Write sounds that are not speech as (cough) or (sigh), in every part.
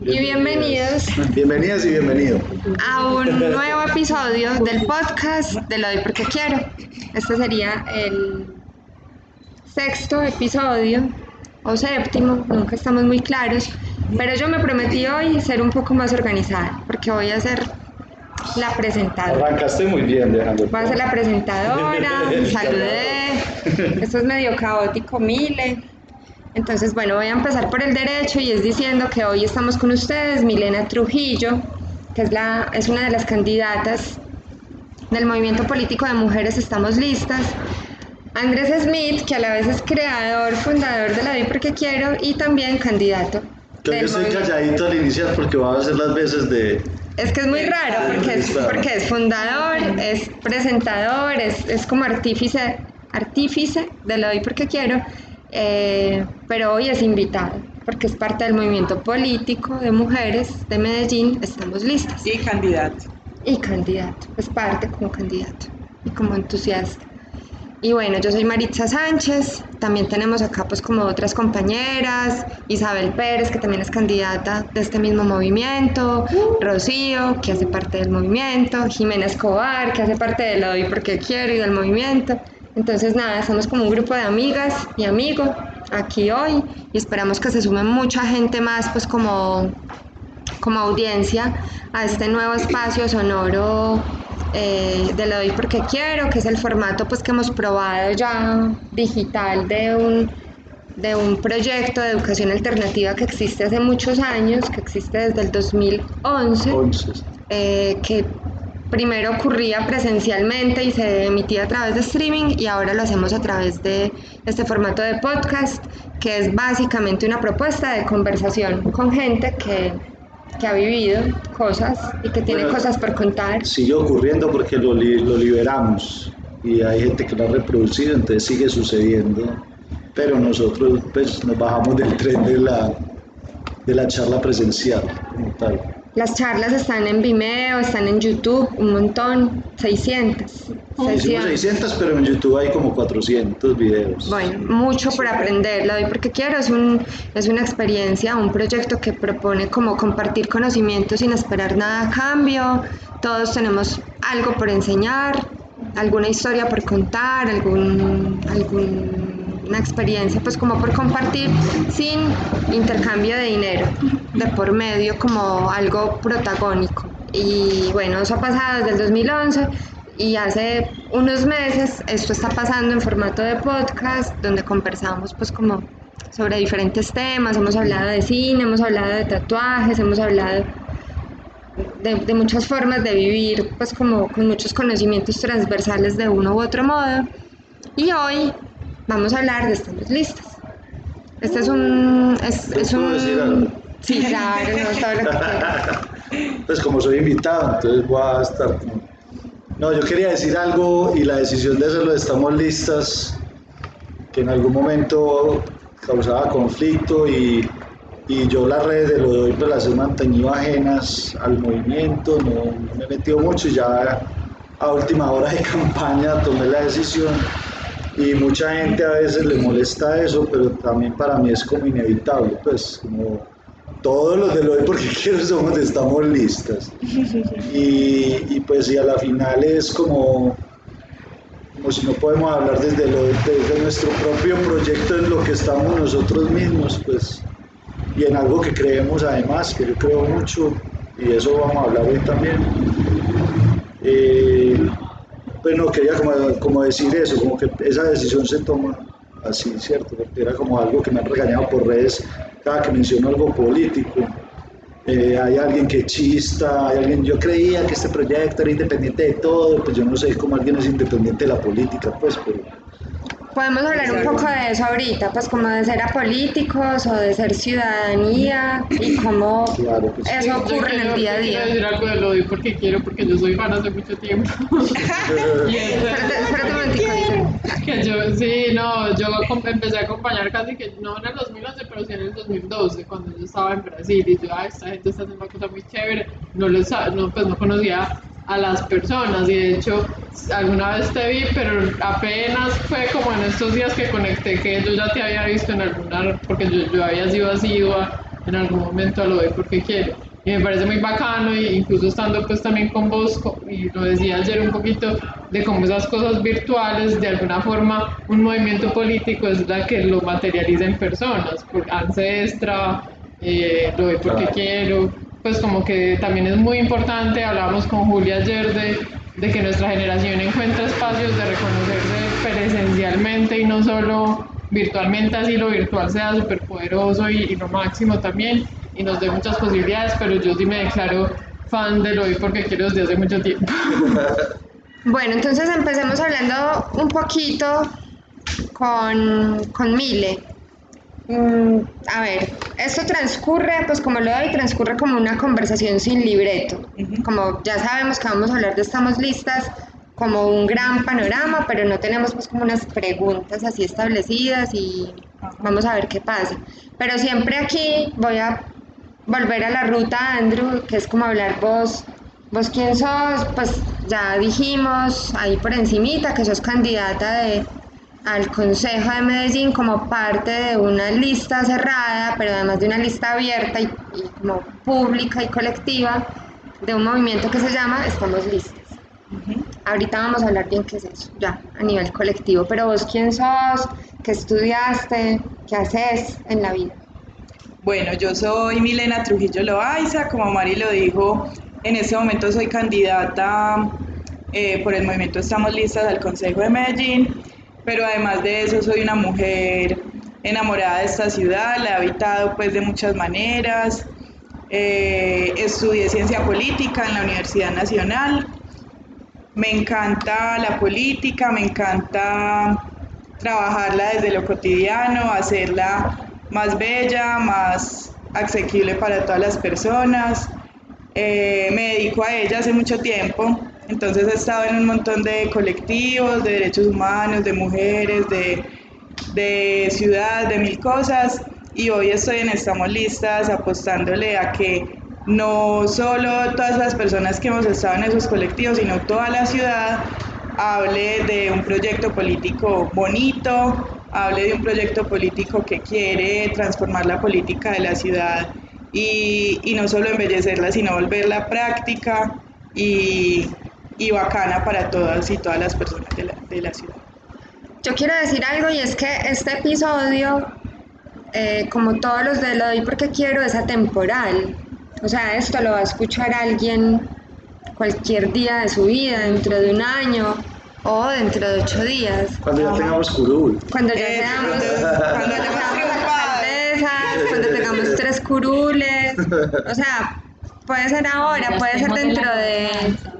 y bienvenidos. Bienvenidas y bienvenido. A un nuevo episodio del podcast de Lo doy porque quiero. Este sería el sexto episodio o séptimo, nunca estamos muy claros. Pero yo me prometí hoy ser un poco más organizada porque voy a ser la presentadora. Arrancaste muy bien, dejando. Voy a ser la presentadora, (laughs) saludé. Esto es medio caótico, Mile. Entonces, bueno, voy a empezar por el derecho y es diciendo que hoy estamos con ustedes, Milena Trujillo, que es, la, es una de las candidatas del movimiento político de mujeres Estamos Listas. Andrés Smith, que a la vez es creador, fundador de la DI Porque Quiero y también candidato. Creo que estoy calladito al iniciar porque va a hacer las veces de... Es que es muy raro porque es, porque es fundador, es presentador, es, es como artífice, artífice de la DI Porque Quiero eh, pero hoy es invitado porque es parte del movimiento político de mujeres de Medellín, estamos listas. Y candidato. Y candidato, es parte como candidato y como entusiasta. Y bueno, yo soy Maritza Sánchez, también tenemos acá pues como otras compañeras, Isabel Pérez, que también es candidata de este mismo movimiento, Rocío, que hace parte del movimiento, Jimena Escobar, que hace parte de lo doy porque quiero y del movimiento. Entonces nada, somos como un grupo de amigas y amigos aquí hoy y esperamos que se sume mucha gente más pues como, como audiencia a este nuevo espacio sonoro eh, de Lo doy porque quiero, que es el formato pues que hemos probado ya digital de un, de un proyecto de educación alternativa que existe hace muchos años, que existe desde el 2011, eh, que primero ocurría presencialmente y se emitía a través de streaming y ahora lo hacemos a través de este formato de podcast, que es básicamente una propuesta de conversación con gente que, que ha vivido cosas y que tiene cosas por contar. Sigue ocurriendo porque lo, lo liberamos y hay gente que lo ha reproducido, entonces sigue sucediendo, pero nosotros pues nos bajamos del tren de la, de la charla presencial como tal. Las charlas están en Vimeo, están en YouTube, un montón, 600. 600, 600 pero en YouTube hay como 400 videos. Bueno, mucho por aprender, lo doy porque quiero, es, un, es una experiencia, un proyecto que propone como compartir conocimiento sin esperar nada a cambio, todos tenemos algo por enseñar, alguna historia por contar, algún, algún una experiencia pues como por compartir sin intercambio de dinero de por medio como algo protagónico y bueno eso ha pasado desde el 2011 y hace unos meses esto está pasando en formato de podcast donde conversamos pues como sobre diferentes temas hemos hablado de cine hemos hablado de tatuajes hemos hablado de, de, muchas formas de vivir, pues como con muchos conocimientos transversales de uno u otro modo. Y hoy vamos a hablar de Estamos Listas. Este es un... Es, es un decir algo? Sí, claro, no, todo lo que (laughs) Pues como soy invitado, entonces voy a estar... No, yo quería decir algo y la decisión de hacerlo de Estamos Listas, que en algún momento causaba conflicto y, y yo las redes de lo de hoy pues las he mantenido ajenas al movimiento, no, no me he metido mucho y ya a última hora de (laughs) campaña tomé la decisión y mucha gente a veces le molesta eso, pero también para mí es como inevitable, pues como todos los de lo de porque (laughs) quiero somos estamos listas. Y, y pues y a la final es como, como si no podemos hablar desde, lo, desde nuestro propio proyecto en lo que estamos nosotros mismos, pues y en algo que creemos además, que yo creo mucho, y eso vamos a hablar hoy también. Eh, pues no quería como, como, decir eso, como que esa decisión se toma así, ¿cierto? Porque era como algo que me han regañado por redes cada que menciono algo político. Eh, hay alguien que chista, hay alguien, yo creía que este proyecto era independiente de todo, pues yo no sé cómo alguien es independiente de la política, pues, pero... Podemos hablar un poco de eso ahorita, pues como de ser apolíticos o de ser ciudadanía y cómo Claro eso ocurre en quiero- el día a Quiero día. decir algo de lo doy porque quiero, porque yo soy fan hace mucho tiempo. (laughs) Que yo, sí, no, yo empecé a acompañar casi que, no en el 2011, pero sí en el 2012, cuando yo estaba en Brasil, y yo, ah, esta gente está haciendo una cosa muy chévere, no, les, no, pues no conocía a las personas, y de hecho, alguna vez te vi, pero apenas fue como en estos días que conecté que yo ya te había visto en alguna, porque yo, yo había sido asidua en algún momento a lo de porque quiero. Y me parece muy bacano, y incluso estando pues también con vos, y lo decía ayer un poquito, de cómo esas cosas virtuales, de alguna forma, un movimiento político es la que lo materializa en personas, por Ancestra, eh, lo de porque quiero, pues como que también es muy importante, hablábamos con Julia ayer de, de que nuestra generación encuentra espacios de reconocerse presencialmente y no solo virtualmente, así lo virtual sea súper poderoso y, lo máximo también, y nos dé muchas posibilidades, pero yo sí me declaro fan de lo de porque quiero desde hace mucho tiempo. (laughs) Bueno, entonces empecemos hablando un poquito con, con Mile. Mm, a ver, esto transcurre, pues como lo doy, transcurre como una conversación sin libreto. Como ya sabemos que vamos a hablar de Estamos Listas, como un gran panorama, pero no tenemos pues como unas preguntas así establecidas y vamos a ver qué pasa. Pero siempre aquí voy a volver a la ruta, Andrew, que es como hablar vos, vos quién sos, pues ya dijimos ahí por encimita que sos candidata de, al Consejo de Medellín como parte de una lista cerrada, pero además de una lista abierta y, y como pública y colectiva de un movimiento que se llama Estamos Listas. Ahorita vamos a hablar bien qué es eso, ya, a nivel colectivo, pero vos quién sos, qué estudiaste, qué haces en la vida. Bueno, yo soy Milena Trujillo Loaiza, como Mari lo dijo, en este momento soy candidata eh, por el movimiento Estamos Listas al Consejo de Medellín, pero además de eso soy una mujer enamorada de esta ciudad, la he habitado pues de muchas maneras, Eh, estudié ciencia política en la Universidad Nacional, me encanta la política, me encanta trabajarla desde lo cotidiano, hacerla más bella, más asequible para todas las personas. Eh, me dedico a ella hace mucho tiempo, entonces he estado en un montón de colectivos, de derechos humanos, de mujeres, de, de ciudad, de mil cosas, y hoy estoy en Estamos Listas apostándole a que no solo todas las personas que hemos estado en esos colectivos, sino toda la ciudad hable de un proyecto político bonito, hable de un proyecto político que quiere transformar la política de la ciudad y, y no solo embellecerla, sino volverla práctica y, y bacana para todas y todas las personas de la, de la ciudad. Yo quiero decir algo y es que este episodio, eh, como todos los de Lo doy porque quiero, es atemporal. O sea, esto lo va a escuchar alguien cualquier día de su vida, dentro de un año o dentro de ocho días. Cuando ya tengamos curul. Cuando ya Eh, seamos, cuando- cuando alcaldesas, cuando tengamos tres curules. O sea, puede ser ahora, puede ser dentro de,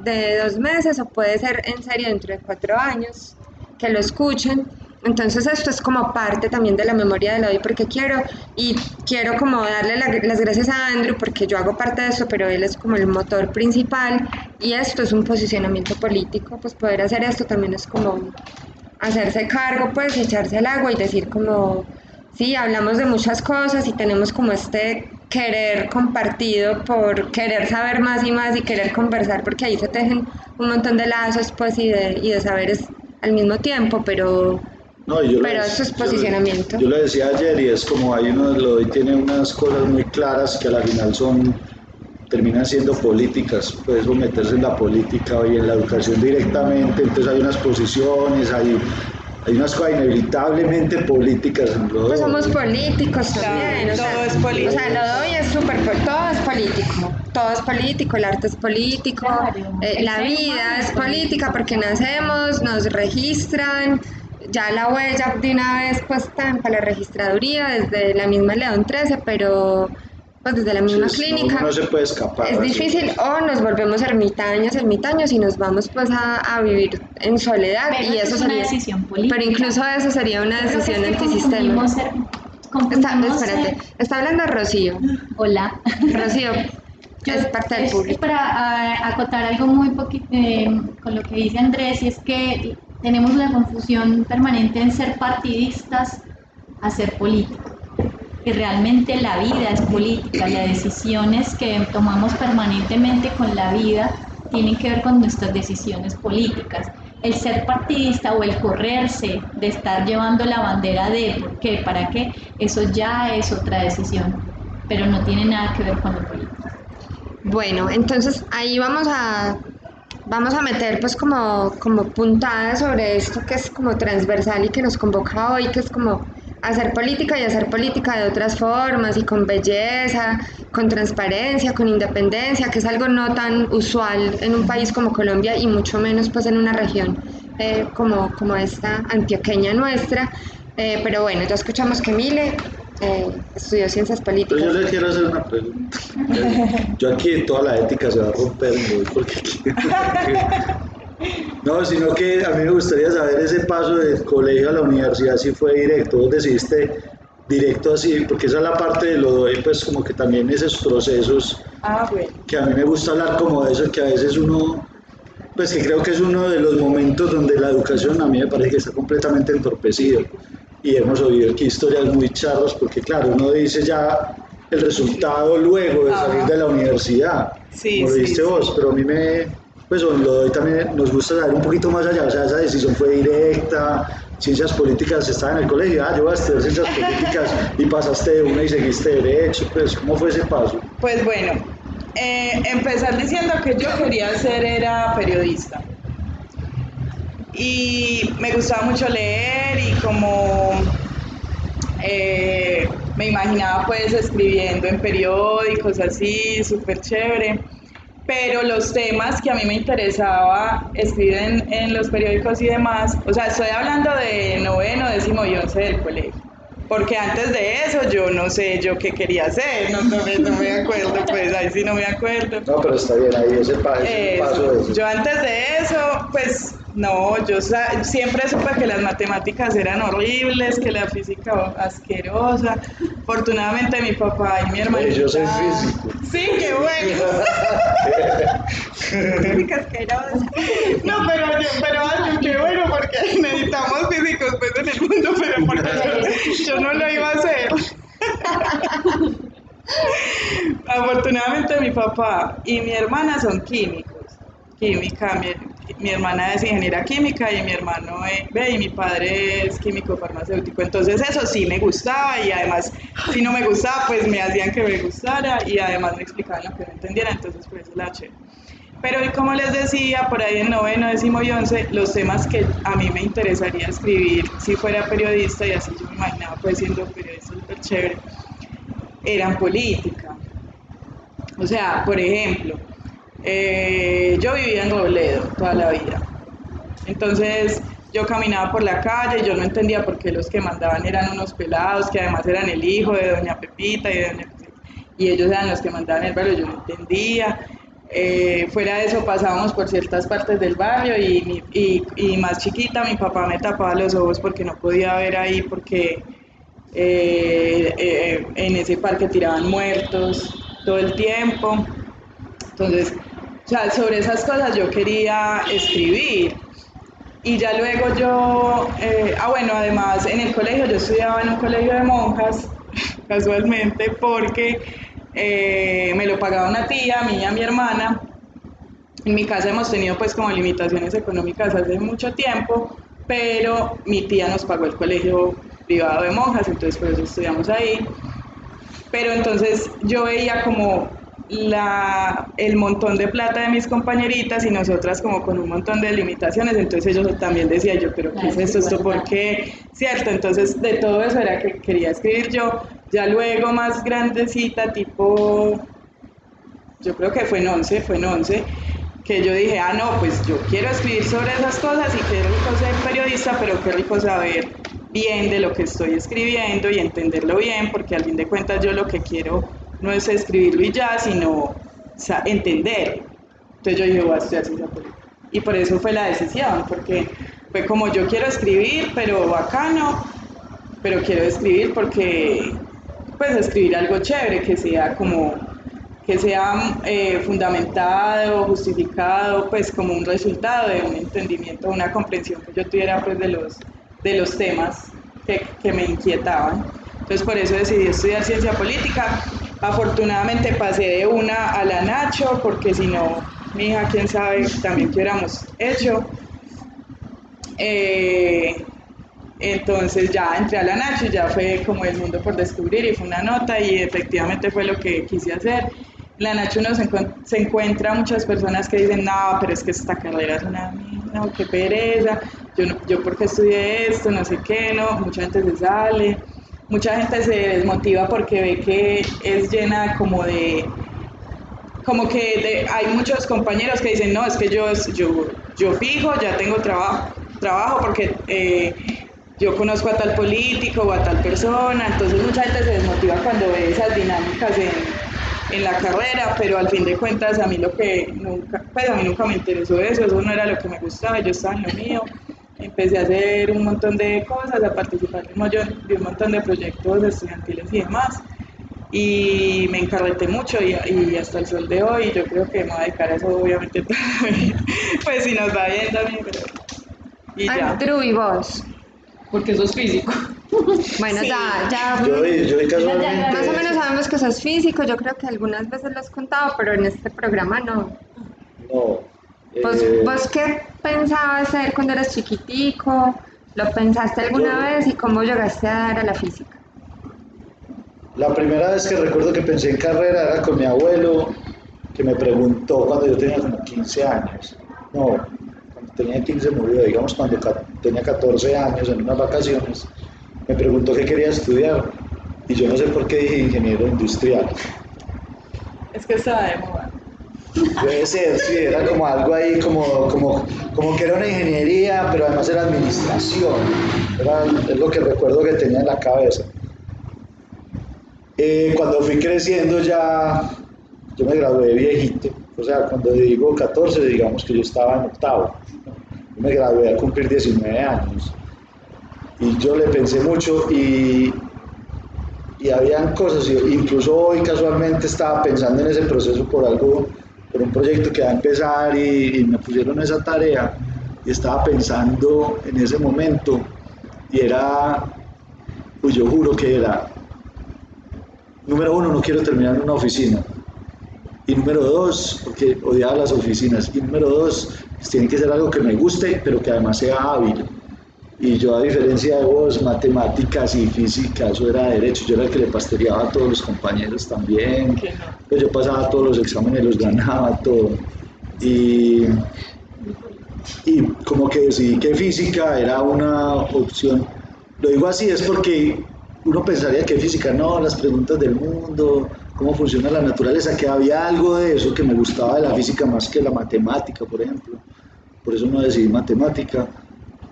de dos meses o puede ser en serio dentro de cuatro años que lo escuchen. Entonces esto es como parte también de la memoria de la hoy porque quiero y quiero como darle la- las gracias a Andrew porque yo hago parte de esto, pero él es como el motor principal y esto es un posicionamiento político, pues poder hacer esto también es como hacerse cargo, pues echarse al agua y decir como, sí, hablamos de muchas cosas y tenemos como este querer compartido por querer saber más y más y querer conversar porque ahí se tejen un montón de lazos pues y de, y de saberes al mismo tiempo, pero No, yo Pero eso es yo posicionamiento. Yo, lo decía ayer y es como hay uno, lo tiene unas cosas muy claras que al final son terminan siendo políticas, puedes meterse en la política y en la educación directamente, entonces hay unas posiciones, hay, hay unas cosas inevitablemente políticas en lo pues somos políticos Claro, también. o sea, todo es político. O sea, lo doy es súper, todo es político, todo es político, el arte es político, Claro, eh, la vida es política porque nacemos, nos registran, ya la huella de una vez puesta para la registraduría desde la misma León 13, pero, pues desde la misma clínica. no se puede escapar. Es así. difícil o nos volvemos ermitaños, ermitaños y nos vamos pues a, a vivir en soledad Pero y eso eso es una sería decisión política. Pero incluso eso sería una decisión es que antisistema. Está, espérate, ser- está hablando Rocío. Hola. Rocío (laughs) Yo- es parte del es público. para acotar algo muy poquito con lo que dice Andrés, y es que tenemos una confusión permanente en ser partidistas a ser políticos. Y realmente la vida es política, las decisiones que tomamos permanentemente con la vida tienen que ver con nuestras decisiones políticas. El ser partidista o el correrse de estar llevando la bandera de por qué, para qué, eso ya es otra decisión, pero no tiene nada que ver con lo político. Bueno, entonces ahí vamos a vamos a meter pues como, como puntadas sobre esto que es como transversal y que nos convoca hoy, que es como hacer política y hacer política de otras formas y con belleza, con transparencia, con independencia, que es algo no tan usual en un país como Colombia y mucho menos pues en una región eh, como, como esta antioqueña nuestra. Eh, pero bueno, ya escuchamos que Mile eh, estudió ciencias Pero políticas. yo le quiero hacer una pregunta. (laughs) Yo aquí toda la ética se va a romper, porque (laughs) No, sino que a mí me gustaría saber ese paso del colegio a la universidad si fue directo, vos decidiste directo así, porque esa es la parte de lo doy, pues como que también esos procesos Ah, bueno. que a mí me gusta hablar como de eso, que a veces uno, pues que creo que es uno de los momentos donde la educación a mí me parece que está completamente entorpecido y hemos oído aquí historias muy charras porque claro, uno dice ya el resultado luego de salir de la universidad, Sí, como lo sí, dijiste sí. vos, pero a mí me, pues lo doy también, nos gusta saber un poquito más allá, o sea, esa decisión fue directa, ciencias políticas, estaba en el colegio, ah, yo voy a estudiar ciencias políticas y pasaste de una y seguiste derecho, pues, ¿cómo fue ese paso? Pues bueno, eh, empezar diciendo que yo quería ser era periodista. Y me gustaba mucho leer y como eh, me imaginaba pues escribiendo en periódicos así, súper chévere. Pero los temas que a mí me interesaba escribir en, en los periódicos y demás, o sea, estoy hablando de noveno, décimo y once del colegio. Porque antes de eso yo no sé yo qué quería hacer, no, no me, no me acuerdo, pues ahí sí no me acuerdo. No, pero está bien, ahí ese, ese Eso. paso de eso. Yo antes de eso, pues no, yo siempre supe que las matemáticas eran horribles, que la física asquerosa. Afortunadamente mi papá y mi hermana. Oye, yo soy físico. Sí, qué bueno. (laughs) Física asquerosa. No, pero, pero qué bueno porque necesitamos físicos pues en el mundo, pero porque yo, (laughs) yo no lo iba a hacer. Afortunadamente mi papá y mi hermana son químicos, química, mi, mi hermana es ingeniera química y mi hermano es, ve, y mi padre es químico farmacéutico, entonces eso sí me gustaba y además si no me gustaba pues me hacían que me gustara y además me explicaban lo que no entendiera, entonces por eso la chévere. Pero como les decía, por ahí en noveno, décimo y once, los temas que a mí me interesaría escribir si fuera periodista, y así yo me imaginaba pues siendo periodista súper chévere, eran política. O sea, por ejemplo, eh, yo vivía en Robledo toda la vida. Entonces yo caminaba por la calle yo no entendía por qué los que mandaban eran unos pelados, que además eran el hijo de doña Pepita y de ellos eran los que mandaban el barrio, yo no entendía. Eh, fuera de eso pasábamos por ciertas partes del barrio y, y, y más chiquita mi papá me tapaba los ojos porque no podía ver ahí porque eh, en ese parque tiraban muertos todo el tiempo. Entonces, o sea, sobre esas cosas yo quería escribir. Y ya luego yo, eh, ah bueno, además en el colegio, yo estudiaba en un colegio de monjas, (laughs) casualmente, porque eh, me lo pagaba una tía, mí y a mi hermana. En mi casa hemos tenido pues como limitaciones económicas hace mucho tiempo, pero mi tía nos pagó el colegio privado de monjas, entonces por eso estudiamos ahí. Pero entonces yo veía como la, el montón de plata de mis compañeritas y nosotras como con un montón de limitaciones, entonces ellos también decía yo, pero ¿qué es esto? ¿Esto por qué? ¿Cierto? Entonces de todo eso era que quería escribir yo, ya luego más grandecita, tipo, yo creo que fue en 11, fue en 11, que yo dije, ah, no, pues yo quiero escribir sobre esas cosas y qué rico ser periodista, pero qué rico saber bien de lo que estoy escribiendo y entenderlo bien, porque al fin de cuentas yo lo que quiero no es escribirlo y ya, sino entender. Entonces yo dije, voy a estudiar ciencia política. Y por eso fue la decisión, porque fue como yo quiero escribir, pero bacano, pero quiero escribir porque, pues escribir algo chévere, que sea como, que sea eh, fundamentado, justificado, pues como un resultado de un entendimiento, una comprensión que yo tuviera pues de los, de los temas que, que me inquietaban. Entonces por eso decidí estudiar ciencia política. Afortunadamente pasé de una a la Nacho, porque si no, mi hija, quién sabe, también hubiéramos hecho. Eh, entonces ya entré a la Nacho y ya fue como el mundo por descubrir y fue una nota y efectivamente fue lo que quise hacer. La Nacho uno se, encuent- se encuentra muchas personas que dicen, no, pero es que esta carrera es una mierda, qué pereza, yo, no, yo porque estudié esto, no sé qué, no, mucha gente se sale, mucha gente se desmotiva porque ve que es llena como de, como que de- hay muchos compañeros que dicen, no, es que yo, yo, yo fijo, ya tengo trabajo, trabajo porque eh, yo conozco a tal político o a tal persona, entonces mucha gente se desmotiva cuando ve esas dinámicas en, en la carrera, pero al fin de cuentas a mí lo que nunca, pues a mí nunca me interesó eso, eso no era lo que me gustaba, yo estaba en lo mío, empecé a hacer un montón de cosas, a participar de un, montón- de un montón de proyectos estudiantiles y demás, y me encarreté mucho y, y hasta el sol de hoy yo creo que me voy a dedicar a eso obviamente (laughs) pues si nos va bien también, pero... Y ya. Andrew y vos. Porque eso es físico. Bueno, Sí. ya, ya. Yo, yo casualmente... Más o menos sabemos que sos físico, yo creo que algunas veces lo has contado, pero en este programa no. No. ¿Vos, eh, vos qué pensabas ser cuando eras chiquitico? ¿Lo pensaste alguna Yo- vez y cómo llegaste a dar a la física? La primera vez que recuerdo que pensé en carrera era con mi abuelo, que me preguntó cuando yo tenía como 15 años. No, cuando tenía 15 murió, digamos cuando ca- tenía 14 años en unas vacaciones. Me preguntó qué quería estudiar y yo no sé por qué dije ingeniero industrial. Es que estaba de moda. Debe ser, sí, era como algo ahí, como, como, como que era una ingeniería, pero además era administración. Es lo que recuerdo que tenía en la cabeza. Eh, cuando fui creciendo ya, yo me gradué viejito. O sea, cuando digo 14, digamos que yo estaba en octavo. Yo me gradué a cumplir 19 años. Y yo le pensé mucho y, y habían cosas, incluso hoy casualmente estaba pensando en ese proceso por algo, por un proyecto que va a empezar y, me pusieron esa tarea y estaba pensando en ese momento y era, pues yo juro que era, número uno, no quiero terminar en una oficina. Y número dos, porque odiaba las oficinas. Y número dos, pues tiene que ser algo que me guste, pero que además sea hábil. Y yo, a diferencia de vos, matemáticas y física, eso era derecho. Yo era el que le pastoreaba a todos los compañeros también. Pues yo pasaba todos los exámenes, los ganaba, todo. Y, y como que decidí que física era una opción. Lo digo así es porque uno pensaría que física no, las preguntas del mundo, cómo funciona la naturaleza, que había algo de eso que me gustaba de la física más que la matemática, por ejemplo. Por eso no decidí matemática.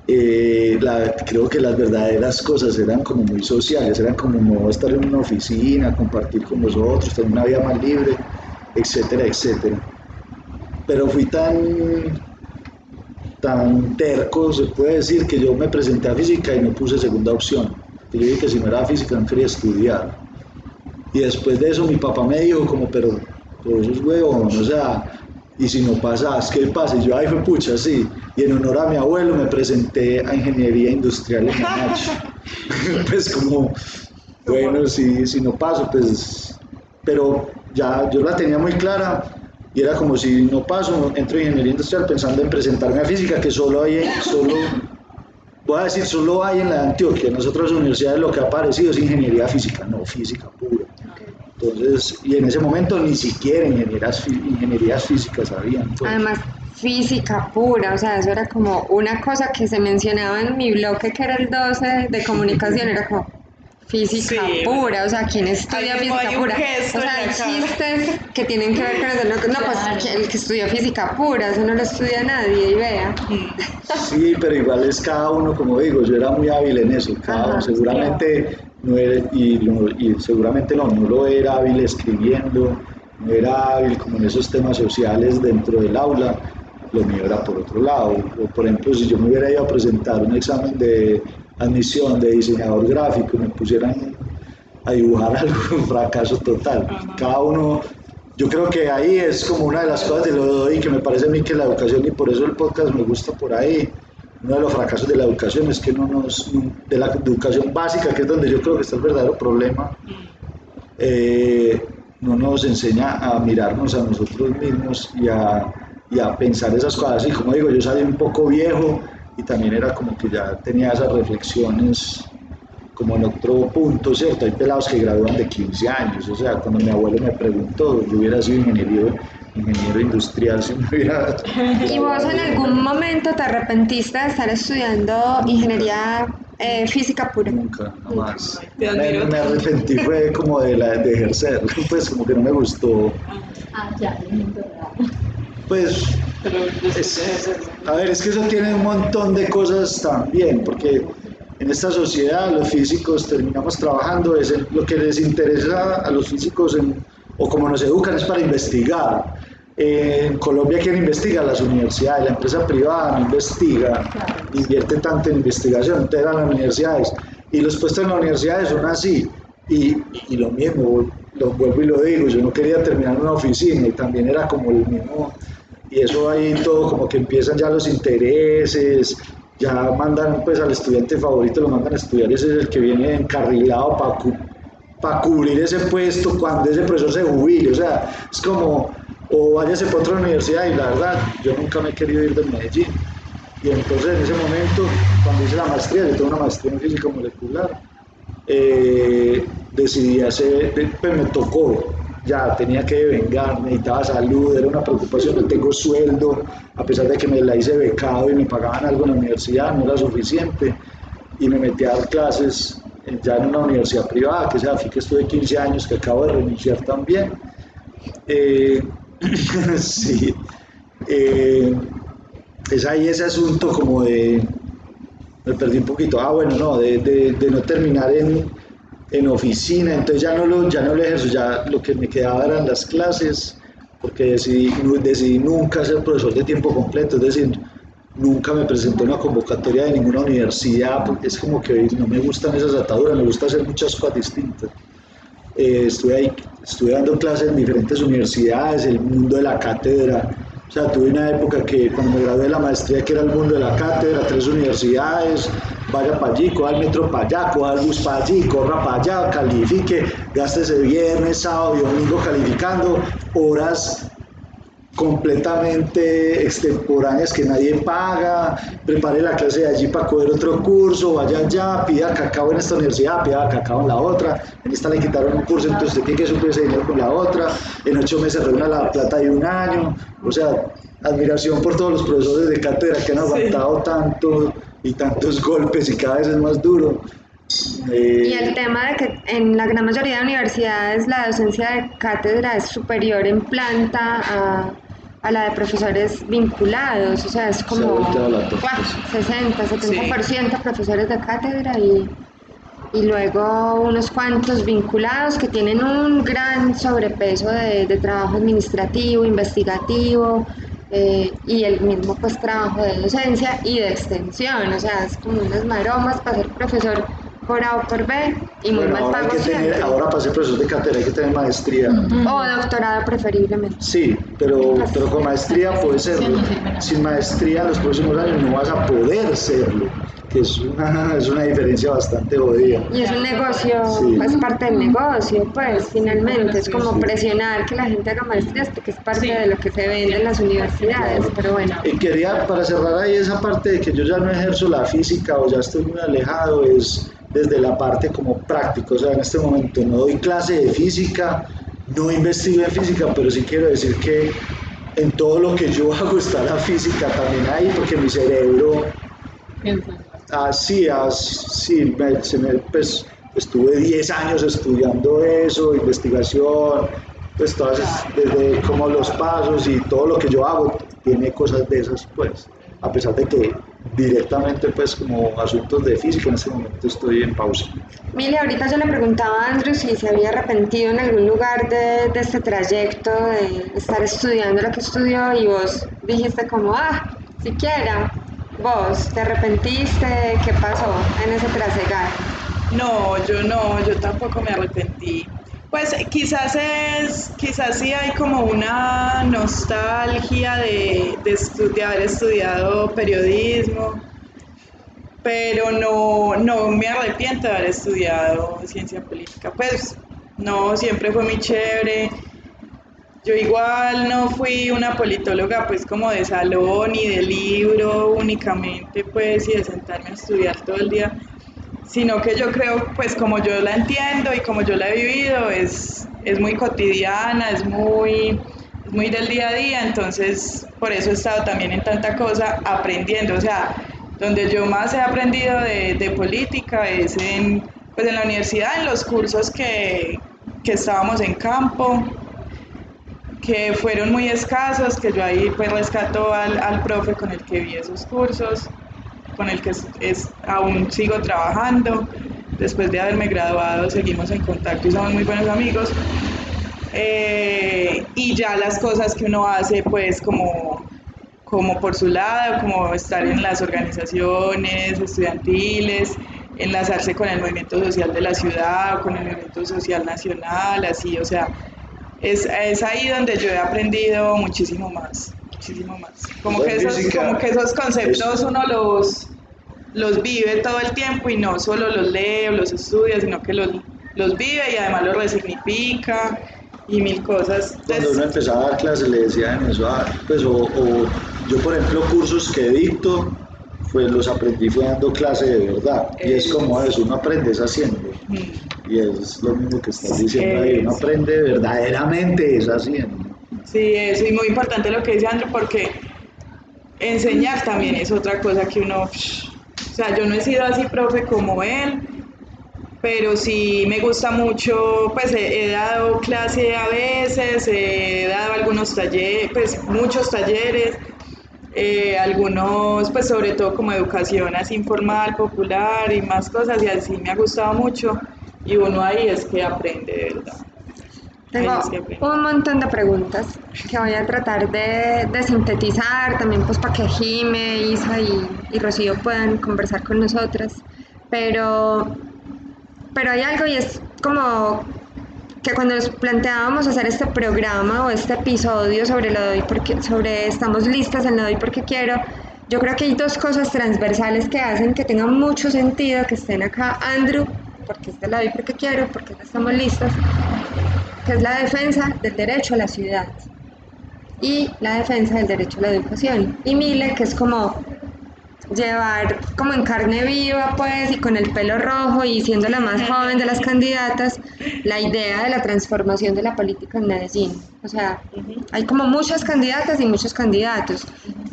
Eh, creo que las verdaderas cosas eran como muy sociales, eran como estar en una oficina, compartir con los otros, tener una vida más libre, etcétera, etcétera. Pero fui tan, tan terco, se puede decir, que yo me presenté a física y no puse segunda opción. Yo dije que si no era física no quería estudiar. Y después de eso mi papá me dijo como, pero, pero eso es huevón, o sea, y si no pasas, ¿qué pasa? Y yo, ay, fue pucha, sí. Y en honor a mi abuelo me presenté a Ingeniería Industrial en la Nacho. (laughs) pues como, bueno, si, si no paso, pues, pero ya yo la tenía muy clara y era como si no paso, entro en Ingeniería Industrial pensando en presentarme a Física, que solo hay, solo, voy a decir, solo hay en la de Antioquia. En las otras universidades lo que ha aparecido es Ingeniería Física, no Física pura. Entonces, y en ese momento ni siquiera ingenierías, ingenierías físicas habían. pues. Además, física pura, o sea, eso era como una cosa que se mencionaba en mi bloque que era el 12 de comunicación, era como física Sí. pura, o sea, ¿quién estudia Ahí física pura? O sea, hay chistes que tienen que ver con eso, no, Claro. pues el que estudió física pura, eso no lo estudia nadie y vea. Sí, pero igual es cada uno, como digo, yo era muy hábil en eso. Cada Ajá, uno, seguramente no era, y, lo- y seguramente no, no lo era hábil escribiendo, no era hábil como en esos temas sociales dentro del aula, lo mío era por otro lado. O, por ejemplo, si yo me hubiera ido a presentar un examen de admisión de diseñador gráfico y me pusieran a dibujar (laughs) algo, un fracaso total. Cada uno, yo creo que ahí es como una de las cosas de lo de hoy que me parece a mí que la educación, y por eso el podcast me gusta por ahí, uno de los fracasos de la educación es que no nos, de la educación básica, que es donde yo creo que está el verdadero problema, eh, no nos enseña a mirarnos a nosotros mismos y a, y a pensar esas cosas. Y como digo, yo salí un poco viejo y también era como que ya tenía esas reflexiones como en otro punto, ¿cierto? Hay pelados que gradúan de 15 años, o sea, cuando mi abuelo me preguntó, yo hubiera sido ingeniero, ingeniero industrial si me hubiera... (laughs) ¿Y vos en algún momento te arrepentiste de estar estudiando ingeniería eh, física pura? Nunca, jamás. Me, me arrepentí fue como de, la, de ejercer, (laughs) pues como que no me gustó. Ah, ya. Pues, es- a ver, es que eso tiene un montón de cosas también, porque en esta sociedad los físicos terminamos trabajando, es lo que les interesa a los físicos en- o como nos educan es para investigar. En Colombia, ¿quién investiga? Las universidades, la empresa privada no investiga, invierte tanto en investigación, entonces eran las universidades. Y los puestos en las universidades son así. Y, y lo mismo, lo vuelvo y lo digo, yo no quería terminar en una oficina y también era como el mismo. Y eso ahí todo como que empiezan ya los intereses, ya mandan pues al estudiante favorito, lo mandan a estudiar, ese es el que viene encarrilado para para cubrir ese puesto cuando ese profesor se jubile, o sea, es como, o váyase para otra universidad y la verdad, yo nunca me he querido ir de Medellín. Y entonces en ese momento, cuando hice la maestría, yo tengo una maestría en física molecular, eh, decidí hacer, pues me tocó, ya tenía que vengar, necesitaba salud, era una preocupación, no tengo sueldo, a pesar de que me la hice becado y me pagaban algo en la universidad, no era suficiente, y me metí a dar clases eh, ya en una universidad privada, que es AFI, que estuve 15 años, que acabo de renunciar también. Eh, (laughs) sí, eh, es ahí ese asunto como de, me perdí un poquito, ah bueno, no, de, de- no terminar en, en oficina, entonces ya no, lo, ya no lo ejerzo, ya lo que me quedaba eran las clases, porque decidí, decidí nunca ser profesor de tiempo completo, es decir, nunca me presenté una convocatoria de ninguna universidad, porque es como que no me gustan esas ataduras, me gusta hacer muchas cosas distintas. Eh, estuve ahí, estuve dando clases en diferentes universidades, el mundo de la cátedra. O sea, tuve una época que cuando me gradué de la maestría, que era el mundo de la cátedra, tres universidades, vaya para allí, coja el metro para allá, coja el bus para allí, corra para allá, califique, gástese viernes, sábado y domingo calificando, horas completamente extemporáneas que nadie paga, prepare la clase de allí para coger otro curso, vaya allá, pida cacao en esta universidad, pida cacao en la otra, en esta le quitaron un curso, entonces usted tiene que suplir ese dinero con la otra, en ocho meses reúna la plata de un año, o sea, admiración por todos los profesores de cátedra que han aguantado tanto y tantos golpes y cada vez es más duro. Eh, Y el tema de que en la gran mayoría de universidades la docencia de cátedra es superior en planta a, a la de profesores vinculados, o sea, es Se como torta. ¡guau! 60, 70% profesores de cátedra y, y luego unos cuantos vinculados que tienen un gran sobrepeso de, de trabajo administrativo, investigativo eh, y el mismo pues trabajo de docencia y de extensión, o sea, es como unas maromas para ser profesor por A o por B y muy bueno, mal ahora, hay pago que tener, siempre. ahora para ser profesor de cátedra hay que tener maestría. O doctorado preferiblemente. Sí, pero, pero con maestría puedes serlo. Sin maestría en los próximos años no vas a poder serlo, que es una, (laughs) es una diferencia bastante jodida. Y es un negocio, Sí. es parte del negocio, pues finalmente es como Sí. presionar que la gente haga maestrías porque es parte Sí. de lo que se vende en las universidades, pero bueno. Y quería, para cerrar ahí esa parte de que yo ya no ejerzo la física o ya estoy muy alejado, es desde la parte como práctica. O sea, en este momento no doy clase de física, no investigo en física, pero sí quiero decir que en todo lo que yo (laughs) hago está la física también ahí, porque mi cerebro. Así, así, me- se me- pues, estuve 10 años estudiando eso, investigación, pues todas, desde como los pasos y todo lo que yo hago tiene cosas de esas, pues. a pesar de que directamente pues como asuntos de física en este momento estoy en pausa. Mile, ahorita yo le preguntaba a Andrew si se había arrepentido en algún lugar de, de este trayecto, de estar estudiando lo que estudió y vos dijiste como, ah, siquiera, vos, ¿te arrepentiste? ¿Qué pasó en ese trasegar? No, yo no, yo tampoco me arrepentí. Pues quizás es, quizás sí hay como una nostalgia de, de, haber estudiado periodismo, pero no, no me arrepiento de haber estudiado ciencia política. Pues no, siempre fue muy chévere. Yo igual no fui una politóloga pues como de salón y de libro únicamente pues y de sentarme a estudiar todo el día, sino que yo creo pues como yo la entiendo y como yo la he vivido es, es muy cotidiana, es muy, muy del día a día, entonces por eso he estado también en tanta cosa aprendiendo, o sea, donde yo más he aprendido de, de política es en, pues en la universidad, en los cursos que, que estábamos en campo, que fueron muy escasos, que yo ahí pues rescato al, al profe con el que vi esos cursos, con el que es, es- aún sigo trabajando. Después de haberme graduado seguimos en contacto y somos muy buenos amigos. Eh, y ya las cosas que uno hace pues como, como por su lado, como estar en las organizaciones estudiantiles, enlazarse con el movimiento social de la ciudad, con el movimiento social nacional, así, o sea, es, es ahí donde yo he aprendido muchísimo más, muchísimo más. Como que esos, como que esos conceptos uno los, los vive todo el tiempo y no solo los lee o los estudia, sino que los, los vive y además los resignifica y mil cosas. Cuando Entonces, uno empezaba a dar clases le decían eso, ah, pues, o, o yo por ejemplo cursos que dicto, pues los aprendí fue dando clase de verdad. Y es como eso, uno aprende es haciendo. mm, Y es lo mismo que estás diciendo ahí, uno aprende verdaderamente es haciendo. Sí, eso y muy importante lo que dice Andrew porque enseñar también es otra cosa que uno, o sea, yo no he sido así profe como él, pero sí me gusta mucho, pues he, dado clase a veces, he dado algunos talleres, pues muchos talleres, eh, algunos, pues sobre todo como educación así informal, popular y más cosas, y así me ha gustado mucho, y uno ahí es que aprende de verdad. Tengo un montón de preguntas que voy a tratar de, de sintetizar también pues para que Jime, Isa y, y Rocío puedan conversar con nosotras. Pero, pero hay algo y es como que cuando nos planteábamos hacer este programa o este episodio sobre lo doy porque sobre estamos listas en lo doy porque quiero, yo creo que hay dos cosas transversales que hacen que tenga mucho sentido que estén acá Andrew, porque es de lo doy porque quiero, porque de estamos listas, que es la defensa del derecho a la ciudad y la defensa del derecho a la educación. Y Mile, que es como llevar como en carne viva, pues, y con el pelo rojo y siendo la más joven de las candidatas, la idea de la transformación de la política en Medellín. O sea, hay como muchas candidatas y muchos candidatos.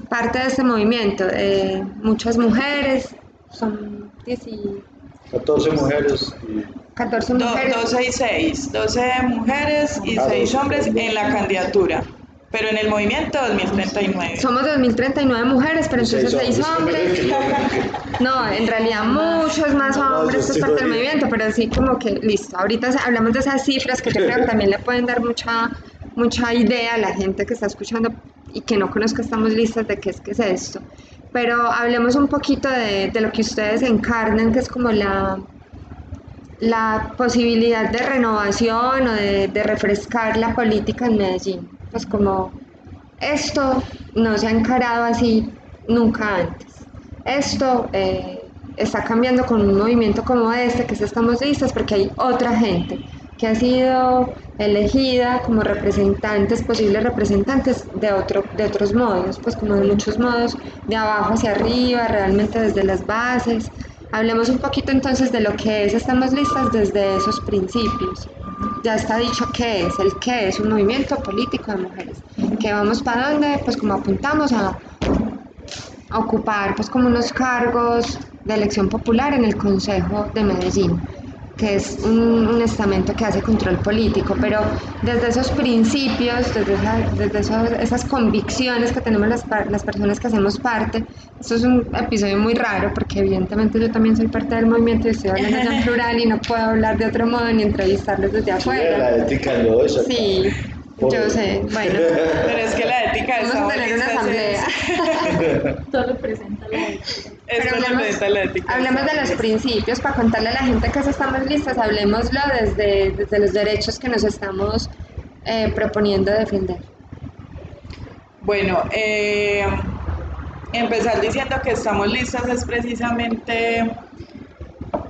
Parte de este movimiento, eh, muchas mujeres, son 10 y 14 mujeres y 14 Do- mujeres. 12 y 6, 12 mujeres y Ah, 6 12, hombres en la candidatura, pero en el movimiento 2039. Somos 2039 mujeres, pero entonces Seis 6 hombres. hombres. No, en realidad muchos más hombres, es parte del movimiento, pero sí como que listo. Ahorita hablamos de esas cifras que yo creo que también le pueden dar mucha, mucha idea a la gente que está escuchando y que no conozca, estamos listas de qué es, qué es esto. Pero hablemos un poquito de, de lo que ustedes encarnan, que es como la, la posibilidad de renovación o de, de refrescar la política en Medellín. Pues como esto no se ha encarado así nunca antes. Esto eh, está cambiando con un movimiento como este, que es Estamos Listas, porque hay otra gente que ha sido elegida como representantes, posibles representantes de, otro, de otros modos, pues como de muchos modos, de abajo hacia arriba, realmente desde las bases. Hablemos un poquito entonces de lo que es Estamos Listas desde esos principios. Ya está dicho qué es, el qué es un movimiento político de mujeres. Que vamos para dónde, pues como apuntamos a, ocupar pues como unos cargos de elección popular en el Consejo de Medellín. Que es un, un, estamento que hace control político, pero desde esos principios, desde, esa, desde esos, esas convicciones que tenemos las, las, personas que hacemos parte, esto es un episodio muy raro porque evidentemente yo también soy parte del movimiento y estoy hablando ya en plural y no puedo hablar de otro modo ni entrevistarlos desde afuera. La ética no, eso Sí. Yo sé, (laughs) bueno. Pero es que la ética Vamos a tener una asamblea. Esto (laughs) representa la ética. Esto representa la ética. Hablemos de los principios para contarle a la gente que estamos listas, hablemoslo desde, desde los derechos que nos estamos eh, proponiendo defender. Bueno, eh, empezar diciendo que estamos listas es precisamente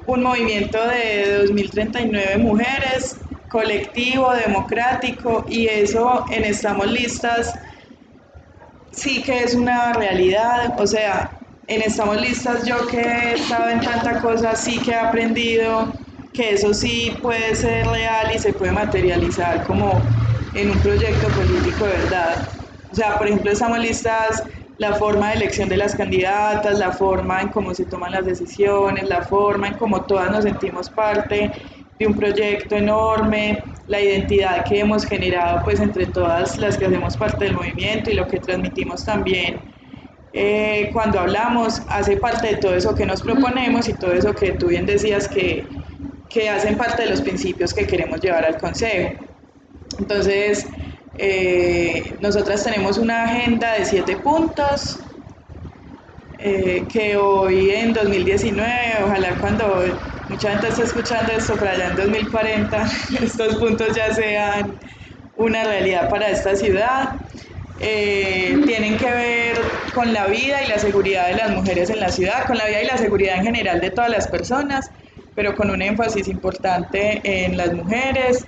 un movimiento de 2039 mujeres colectivo, democrático y eso en Estamos Listas sí que es una realidad, o sea, en Estamos Listas yo que he estado en tanta cosa sí que he aprendido que eso sí puede ser real y se puede materializar como en un proyecto político de verdad. O sea, por ejemplo, Estamos Listas la forma de elección de las candidatas, la forma en cómo se toman las decisiones, la forma en cómo todas nos sentimos parte, de un proyecto enorme, la identidad que hemos generado pues entre todas las que hacemos parte del movimiento y lo que transmitimos también eh, cuando hablamos hace parte de todo eso que nos proponemos y todo eso que tú bien decías que, que hacen parte de los principios que queremos llevar al Consejo. Entonces, eh, nosotras tenemos una agenda de siete puntos eh, que hoy en 2019, ojalá cuando mucha gente está escuchando esto, pero allá en 2040 estos puntos ya sean una realidad para esta ciudad. Eh, tienen que ver con la vida y la seguridad de las mujeres en la ciudad, con la vida y la seguridad en general de todas las personas, pero con un énfasis importante en las mujeres,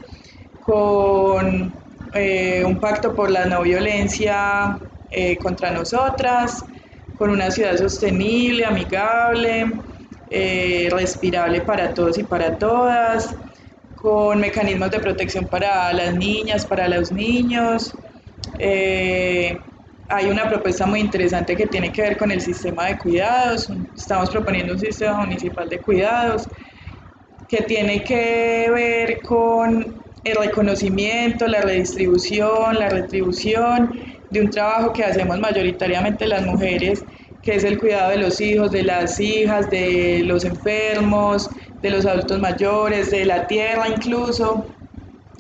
con eh, un pacto por la no violencia eh, contra nosotras, con una ciudad sostenible, amigable, eh, respirable para todos y para todas, con mecanismos de protección para las niñas, para los niños. Eh, hay una propuesta muy interesante que tiene que ver con el sistema de cuidados. Estamos proponiendo un sistema municipal de cuidados que tiene que ver con el reconocimiento, la redistribución, la retribución de un trabajo que hacemos mayoritariamente las mujeres que es el cuidado de los hijos, de las hijas, de los enfermos, de los adultos mayores, de la tierra incluso,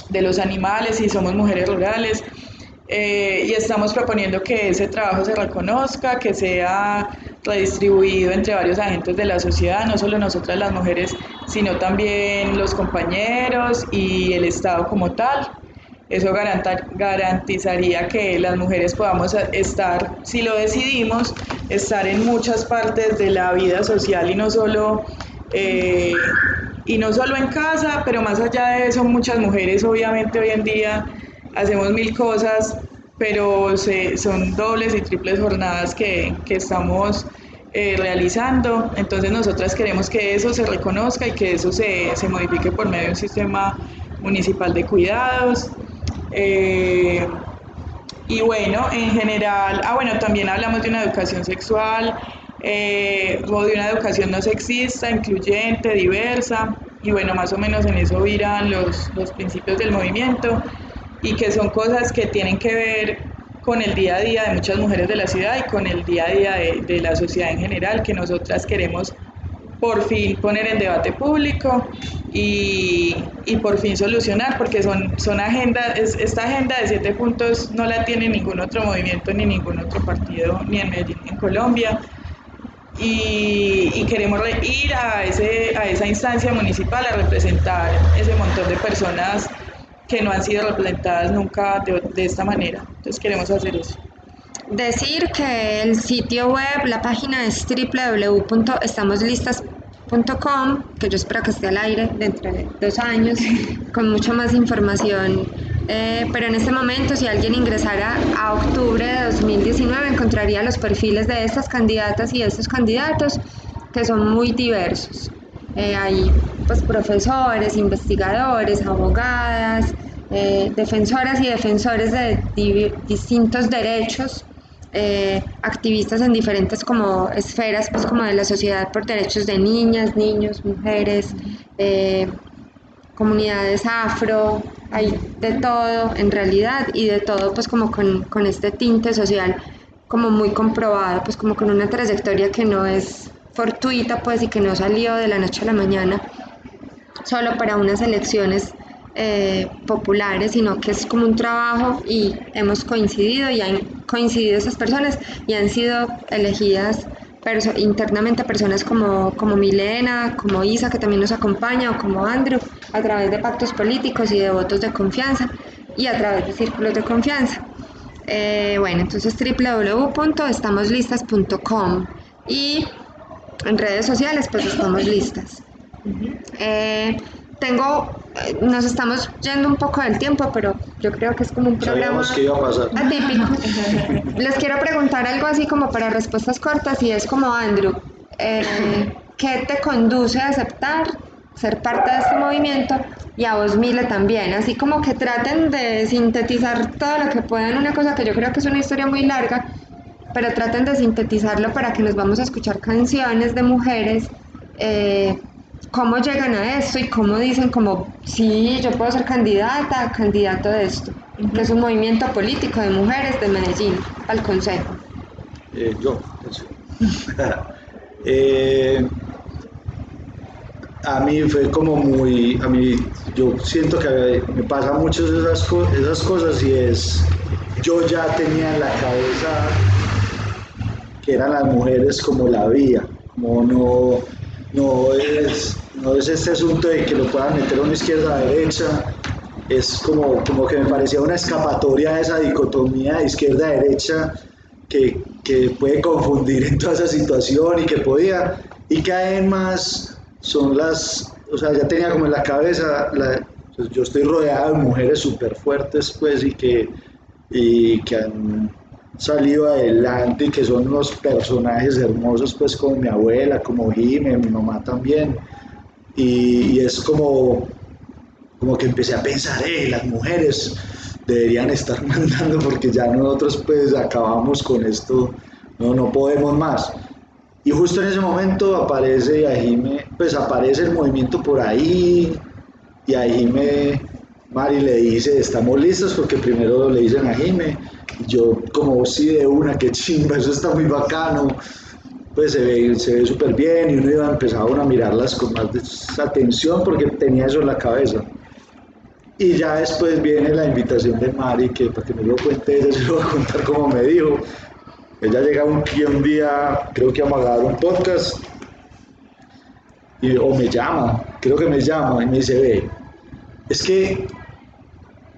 de los animales, si somos mujeres rurales. Eh, y estamos proponiendo que ese trabajo se reconozca, que sea redistribuido entre varios agentes de la sociedad, no solo nosotras las mujeres, sino también los compañeros y el Estado como tal. Eso garantizaría que las mujeres podamos estar, si lo decidimos, estar en muchas partes de la vida social y no solo, eh, y no solo en casa, pero más allá de eso, muchas mujeres obviamente hoy en día hacemos mil cosas, pero son dobles y triples jornadas que, que estamos eh, realizando. Entonces nosotras queremos que eso se reconozca y que eso se, se modifique por medio de un sistema municipal de cuidados. Eh, y bueno, en general, ah bueno, también hablamos de una educación sexual eh, o de una educación no sexista, incluyente, diversa, y bueno, más o menos en eso viran los, los principios del movimiento y que son cosas que tienen que ver con el día a día de muchas mujeres de la ciudad y con el día a día de, de la sociedad en general, que nosotras queremos por fin poner en debate público y, y por fin solucionar, porque son, son agendas, esta agenda de siete puntos no la tiene ningún otro movimiento ni ningún otro partido, ni en Medellín, ni en Colombia. Y, y, queremos ir a, ese, a esa instancia municipal a representar ese montón de personas que no han sido representadas nunca de, de esta manera. Entonces queremos hacer eso. Decir que el sitio web, la página es www.estamoslistas.com, que yo espero que esté al aire dentro de dos años, (laughs) con mucha más información. Eh, pero en este momento, si alguien ingresara a octubre de 2019, encontraría los perfiles de estas candidatas y de estos candidatos, que son muy diversos. Eh, hay pues, profesores, investigadores, abogadas, eh, defensoras y defensores de distintos derechos eh, activistas en diferentes como esferas, pues como de la sociedad por derechos de niñas, niños, mujeres, eh, comunidades afro, hay de todo en realidad y de todo pues como con, con este tinte social como muy comprobado, pues como con una trayectoria que no es fortuita pues y que no salió de la noche a la mañana solo para unas elecciones eh, populares, sino que es como un trabajo y hemos coincidido y han coincidido esas personas y han sido elegidas perso- internamente personas como, como Milena, como Isa, que también nos acompaña, o como Andrew, a través de pactos políticos y de votos de confianza y a través de círculos de confianza. Eh, bueno, entonces www.estamoslistas.com y en redes sociales pues estamos listas. Eh, tengo, eh, nos estamos yendo un poco del tiempo, pero yo creo que es como un programa que iba a pasar. atípico. (laughs) Les quiero preguntar algo así como para respuestas cortas y es como Andrew, eh, ¿qué te conduce a aceptar ser parte de este movimiento? Y a vos, Mile, también. Así como que traten de sintetizar todo lo que puedan, una cosa que yo creo que es una historia muy larga, pero traten de sintetizarlo para que nos vamos a escuchar canciones de mujeres. eh, cómo llegan a esto y cómo dicen como, sí, yo puedo ser candidata, candidato de esto, que es un movimiento político de mujeres de Medellín al Consejo. Eh, yo, eso. (laughs) Eh, a mí fue como muy, a mí, yo siento que me pasan muchas de esas, esas cosas y es, yo ya tenía en la cabeza que eran las mujeres como la vía, como no, no es, no es este asunto de que lo puedan meter a una izquierda a derecha, es como, como que me parecía una escapatoria a esa dicotomía de izquierda a derecha que, que puede confundir en toda esa situación y que podía, y que además son las, o sea, ya tenía como en la cabeza, la- pues yo estoy rodeado de mujeres súper fuertes, pues, y que, y que han salido adelante y que son unos personajes hermosos, pues, como mi abuela, como Jime, mi mamá también, y, y es como, como que empecé a pensar, eh, las mujeres deberían estar (laughs) mandando porque ya nosotros pues acabamos con esto, no, no podemos más. Y justo en ese momento aparece Ajime, pues aparece el movimiento por ahí y Ajime, Mari le dice, estamos listos porque primero le dicen a Jime, yo como sí de una, que chimba, eso está muy bacano, pues se ve, se ve súper bien y uno iba a empezar uno a mirarlas con más atención porque tenía eso en la cabeza. Y ya después viene la invitación de Mari, que para que me lo cuente ella, se lo voy a contar como me dijo. Ella llega un, un día, creo que vamos a grabar un podcast, y, o me llama, creo que me llama y me dice, ve, es que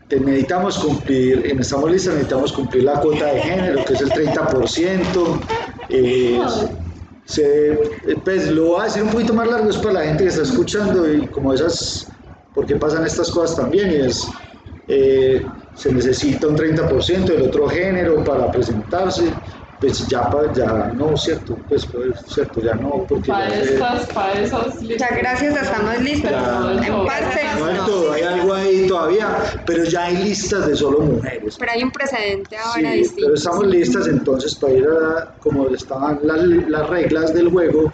necesitamos cumplir, en Estamos Listas necesitamos cumplir la cuota de género, que es el 30%. eh, se, eh, pues lo voy a decir un poquito más largo, es para la gente que está escuchando y como esas, porque pasan estas cosas también, y es, eh, se necesita un 30% del otro género para presentarse, pues ya, ya no, cierto, pues, pues, cierto, ya no, porque Para ya estas, para esos Ya gracias, estamos listos. Ya. En parte, no del no. todo, hay algo ahí todavía, pero ya hay listas de solo mujeres. Pero hay un precedente ahora Sí, distinto. pero estamos listas entonces para ir a, como estaban las, las reglas del juego,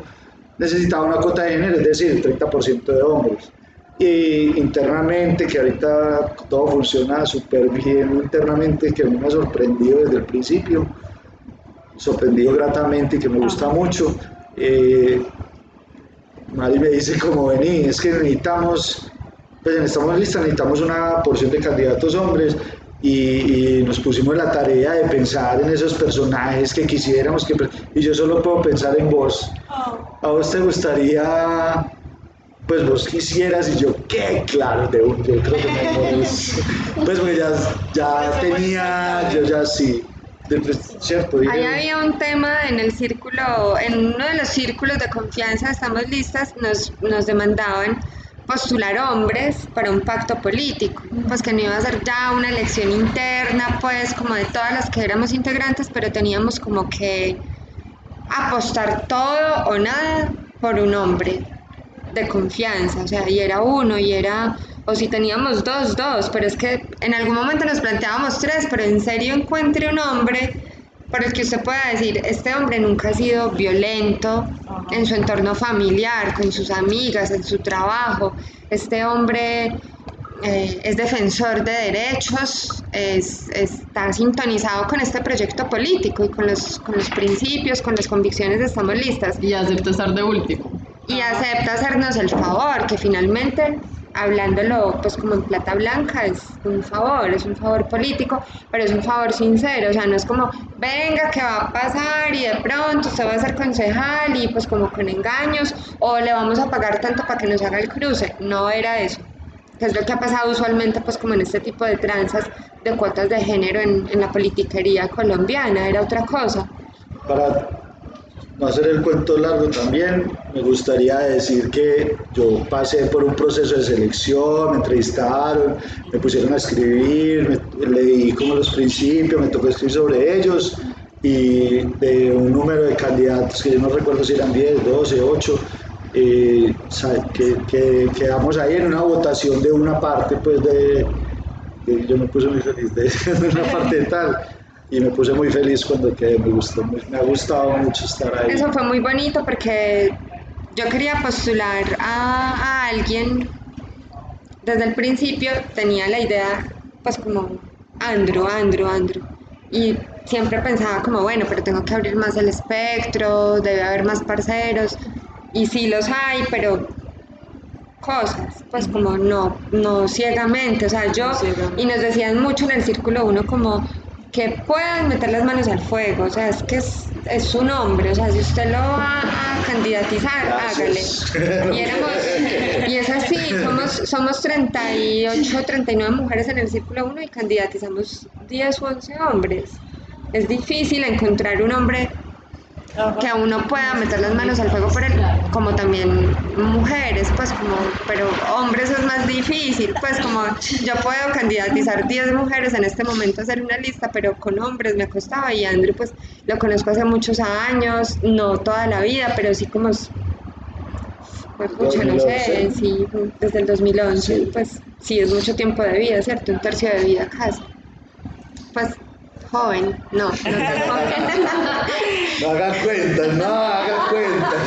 necesitaba una cuota de género, es decir, 30% de hombres. Y internamente, que ahorita todo funciona súper bien internamente, que a mí me ha sorprendido desde el principio, sorprendido gratamente y que me gusta mucho. eh, Mari me dice como vení, es que necesitamos, pues en estamos listas, necesitamos una porción de candidatos hombres y, y nos pusimos la tarea de pensar en esos personajes que quisiéramos que... Y yo solo puedo pensar en vos. ¿A vos te gustaría, pues vos quisieras y yo, ¿qué? Claro, de un, yo creo que me. Pues porque ya, ya tenía, yo ya sí, de- pues. Ahí había un tema en el círculo, en uno de los círculos de confianza, estamos listas, nos, nos demandaban postular hombres para un pacto político, pues que no iba a ser ya una elección interna, pues como de todas las que éramos integrantes, pero teníamos como que apostar todo o nada por un hombre de confianza, o sea, y era uno, y era, o si teníamos dos, dos, pero es que en algún momento nos planteábamos tres, pero en serio encuentre un hombre por el que usted pueda decir, este hombre nunca ha sido violento en su entorno familiar, con sus amigas, en su trabajo. Este hombre eh, es defensor de derechos, es- está sintonizado con este proyecto político y con los, con los principios, con las convicciones de Estamos Listas Y acepta estar de último. y acepta hacernos el favor, que finalmente, hablándolo pues como en plata blanca, es un favor, es un favor político, pero es un favor sincero, o sea, no es como, venga, que va a pasar y de pronto usted va a ser concejal y pues como con engaños, o le vamos a pagar tanto para que nos haga el cruce, no era eso. Que es lo que ha pasado usualmente pues como en este tipo de tranzas de cuotas de género en, en la politiquería colombiana, era otra cosa. No hacer el cuento largo también, me gustaría decir que yo pasé por un proceso de selección, me entrevistaron, me pusieron a escribir, me- leí como los principios, me tocó escribir sobre ellos y de un número de candidatos que yo no recuerdo si eran 10, 12, 8, eh, que, que quedamos ahí en una votación de una parte pues de, de- yo me puse muy feliz de, (laughs) de una parte de tal y me puse muy feliz cuando quedé, me gustó, me ha gustado mucho estar ahí. Eso fue muy bonito porque yo quería postular a, a alguien. Desde el principio tenía la idea, pues como Andrew, Andrew, Andrew. Y siempre pensaba como, bueno, pero tengo que abrir más el espectro, debe haber más parceros. Y sí los hay, pero cosas, pues como no, no ciegamente, o sea, yo, y nos decían mucho en el círculo uno como que puedan meter las manos al fuego, o sea, es que es, es su nombre, o sea, si usted lo va a candidatizar, Gracias. hágale. Y éramos, y es así, somos, somos 38, 39 mujeres en el círculo 1 y candidatizamos 10 u 11 hombres. Es difícil encontrar un hombre que a uno pueda meter las manos al fuego por él, como también mujeres, pues como, pero hombres es más difícil, pues como yo puedo candidatizar 10 mujeres en este momento a hacer una lista, pero con hombres me costaba y Andrew pues lo conozco hace muchos años, no toda la vida, pero sí como, es- pues, no sé, 2011. sí, desde el 2011, pues sí es mucho tiempo de vida, ¿cierto? Un tercio de vida casi. Pues joven, no, no tan joven. No (laughs) hagan cuentas, no hagan cuentas.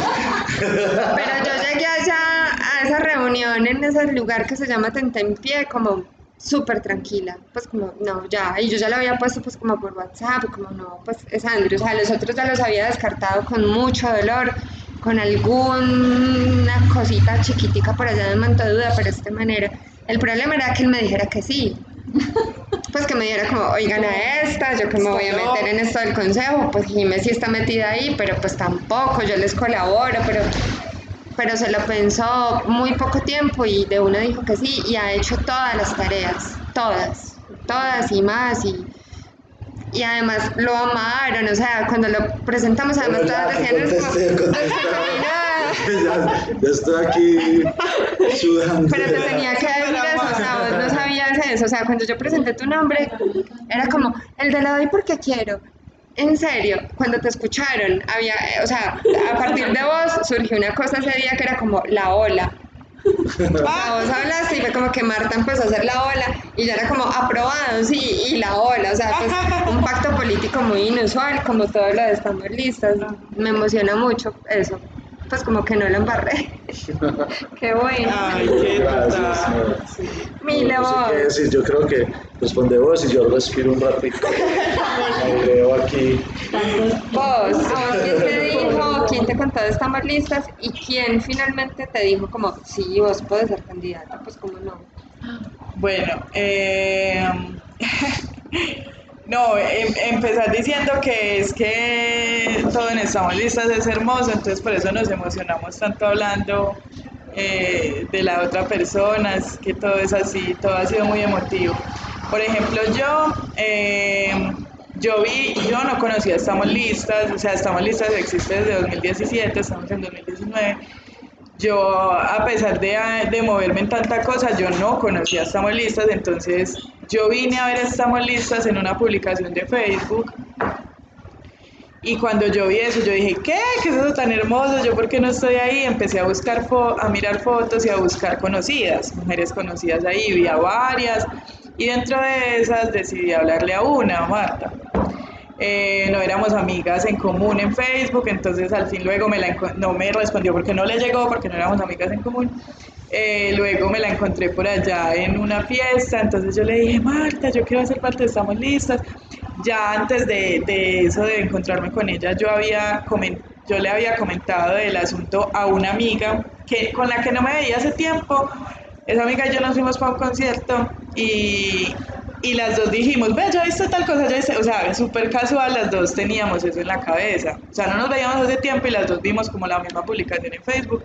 Pero yo llegué allá a esa reunión en ese lugar que se llama Tentempié como súper tranquila, pues como no, ya, y yo ya lo había puesto pues como por WhatsApp, como no, pues es Andrew, o sea, los otros ya los había descartado con mucho dolor, con alguna cosita chiquitica por allá de manto de duda, pero de esta manera. El problema era que él me dijera que sí. Pues que me diera como, oigan a esta, yo que me voy a meter en esto del consejo, pues Jiménez sí está metida ahí, pero pues tampoco, yo les colaboro, pero, pero se lo pensó muy poco tiempo y de una dijo que sí y ha hecho todas las tareas, todas, todas y más y, y además lo amaron, o sea, cuando lo presentamos además Bueno, todas decían, contesté, contesté. (laughs) Ya, ya estoy aquí sudando. Pero te tenía que decir eso, o sea, vos no eso. O sea, cuando yo presenté tu nombre, era como, el de la doy porque quiero. En serio, cuando te escucharon, había, eh, o sea, a partir de vos surgió una cosa ese día que era como la ola. (laughs) O sea, vos hablaste y fue como que Marta empezó a hacer la ola y ya era como aprobado, sí, y la ola. O sea, pues un pacto político muy inusual, como todo lo de estamos listas. Me emociona mucho eso. Pues como que no lo embarré. (laughs) Qué bueno. Ay, qué Gracias. No sé qué decir, yo creo que responde vos y yo respiro un ratito. (laughs) Me veo aquí. Vos, ¿a vos quién te dijo, quién te contó de estamos listas y quién finalmente te dijo como, sí, vos puedes ser candidata, pues como no. Bueno, eh, (laughs) no, em- empezar diciendo que es que todo en Estamos Listas es hermoso, entonces por eso nos emocionamos tanto hablando eh, de la otra persona, es que todo es así, todo ha sido muy emotivo. Por ejemplo, yo, eh, yo vi, yo no conocía Estamos Listas, o sea, Estamos Listas existe desde 2017, estamos en 2019 yo a pesar de, de moverme en tanta cosa, yo no conocía Estamos Listas, entonces yo vine a ver Estamos Listas en una publicación de Facebook y cuando yo vi eso, yo dije, ¿qué? ¿Qué es eso tan hermoso? ¿Yo por qué no estoy ahí? Empecé a buscar, a mirar fotos y a buscar conocidas, mujeres conocidas ahí, vi a varias y dentro de esas decidí hablarle a una, a Marta. Eh, no éramos amigas en común en Facebook, entonces al fin luego me la no me respondió porque no le llegó, porque no éramos amigas en común. Eh, luego me la encontré por allá en una fiesta, entonces yo le dije, Marta, yo quiero hacer parte, estamos listas. Ya antes de, de eso, de encontrarme con ella, yo, había yo le había comentado del asunto a una amiga que, con la que no me veía hace tiempo. Esa amiga y yo nos fuimos para un concierto y, y las dos dijimos, ve, ya viste tal cosa, ya viste, o sea, súper casual, las dos teníamos eso en la cabeza. O sea, no nos veíamos hace tiempo y las dos vimos como la misma publicación en Facebook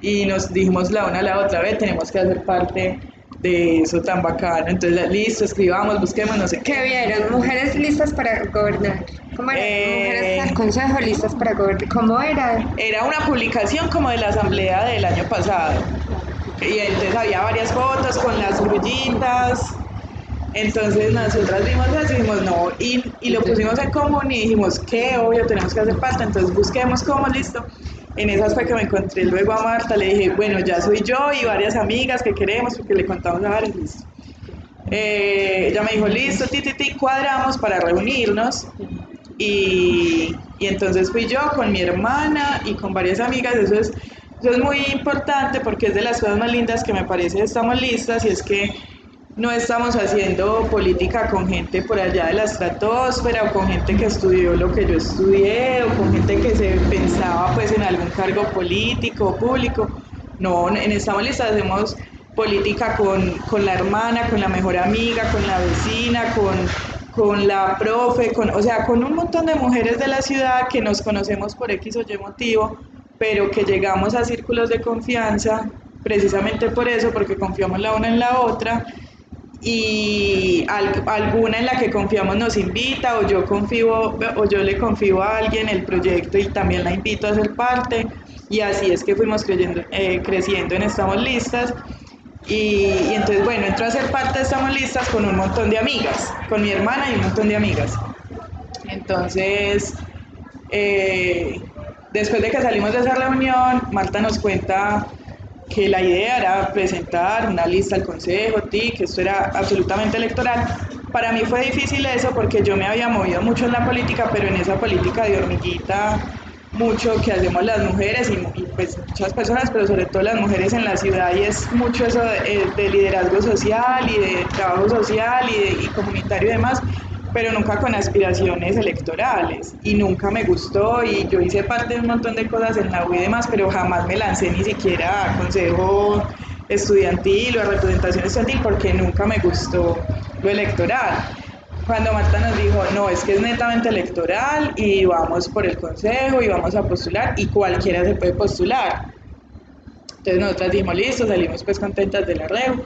y nos dijimos la una a la otra vez, tenemos que hacer parte de eso tan bacano. Entonces, listo, escribamos, busquemos, no sé qué. ¿Qué vieron? Mujeres listas para gobernar. ¿Cómo era? Eh, Mujeres al consejo listas para gobernar. ¿Cómo era? Era una publicación como de la asamblea del año pasado. Y entonces había varias fotos con las grullitas. Entonces nosotras vimos eso y dijimos no, y, y lo pusimos en común y dijimos que obvio tenemos que hacer parte, entonces busquemos cómo, listo en esas fue que me encontré luego a Marta, le dije, bueno, ya soy yo y varias amigas que queremos, porque le contamos a varios, listo. Eh, ella me dijo, listo, ti, ti, ti, cuadramos para reunirnos. Y, y, entonces fui yo con mi hermana y con varias amigas, eso es, eso es muy importante porque es de las cosas más lindas que me parece estamos listas y es que no estamos haciendo política con gente por allá de la estratosfera o con gente que estudió lo que yo estudié o con gente que se pensaba pues en algún cargo político o público. No, en Estamos Listas hacemos política con, con, la hermana, con la mejor amiga, con la vecina, con, con la profe, con, o sea, con un montón de mujeres de la ciudad que nos conocemos por X o Y motivo, pero que llegamos a círculos de confianza precisamente por eso, porque confiamos la una en la otra y alguna en la que confiamos nos invita o yo confío o yo le confío a alguien el proyecto y también la invito a ser parte y así es que fuimos creyendo, eh, creciendo en Estamos Listas y, entonces bueno, entro a ser parte de Estamos Listas con un montón de amigas, con mi hermana y un montón de amigas. Entonces, eh, después de que salimos de esa reunión, Marta nos cuenta que la idea era presentar una lista al consejo, ti, que esto era absolutamente electoral. Para mí fue difícil eso porque yo me había movido mucho en la política, pero en esa política de hormiguita, mucho que hacemos las mujeres y, pues muchas personas, pero sobre todo las mujeres en la ciudad, y es mucho eso de, de liderazgo social y de trabajo social y, y comunitario y demás pero nunca con aspiraciones electorales y nunca me gustó y yo hice parte de un montón de cosas en la U y demás, pero jamás me lancé ni siquiera a consejo estudiantil o a representación estudiantil porque nunca me gustó lo electoral. Cuando Marta nos dijo, no, es que es netamente electoral y vamos por el consejo y vamos a postular y cualquiera se puede postular. Entonces nosotras dijimos, listo, salimos pues contentas del arreo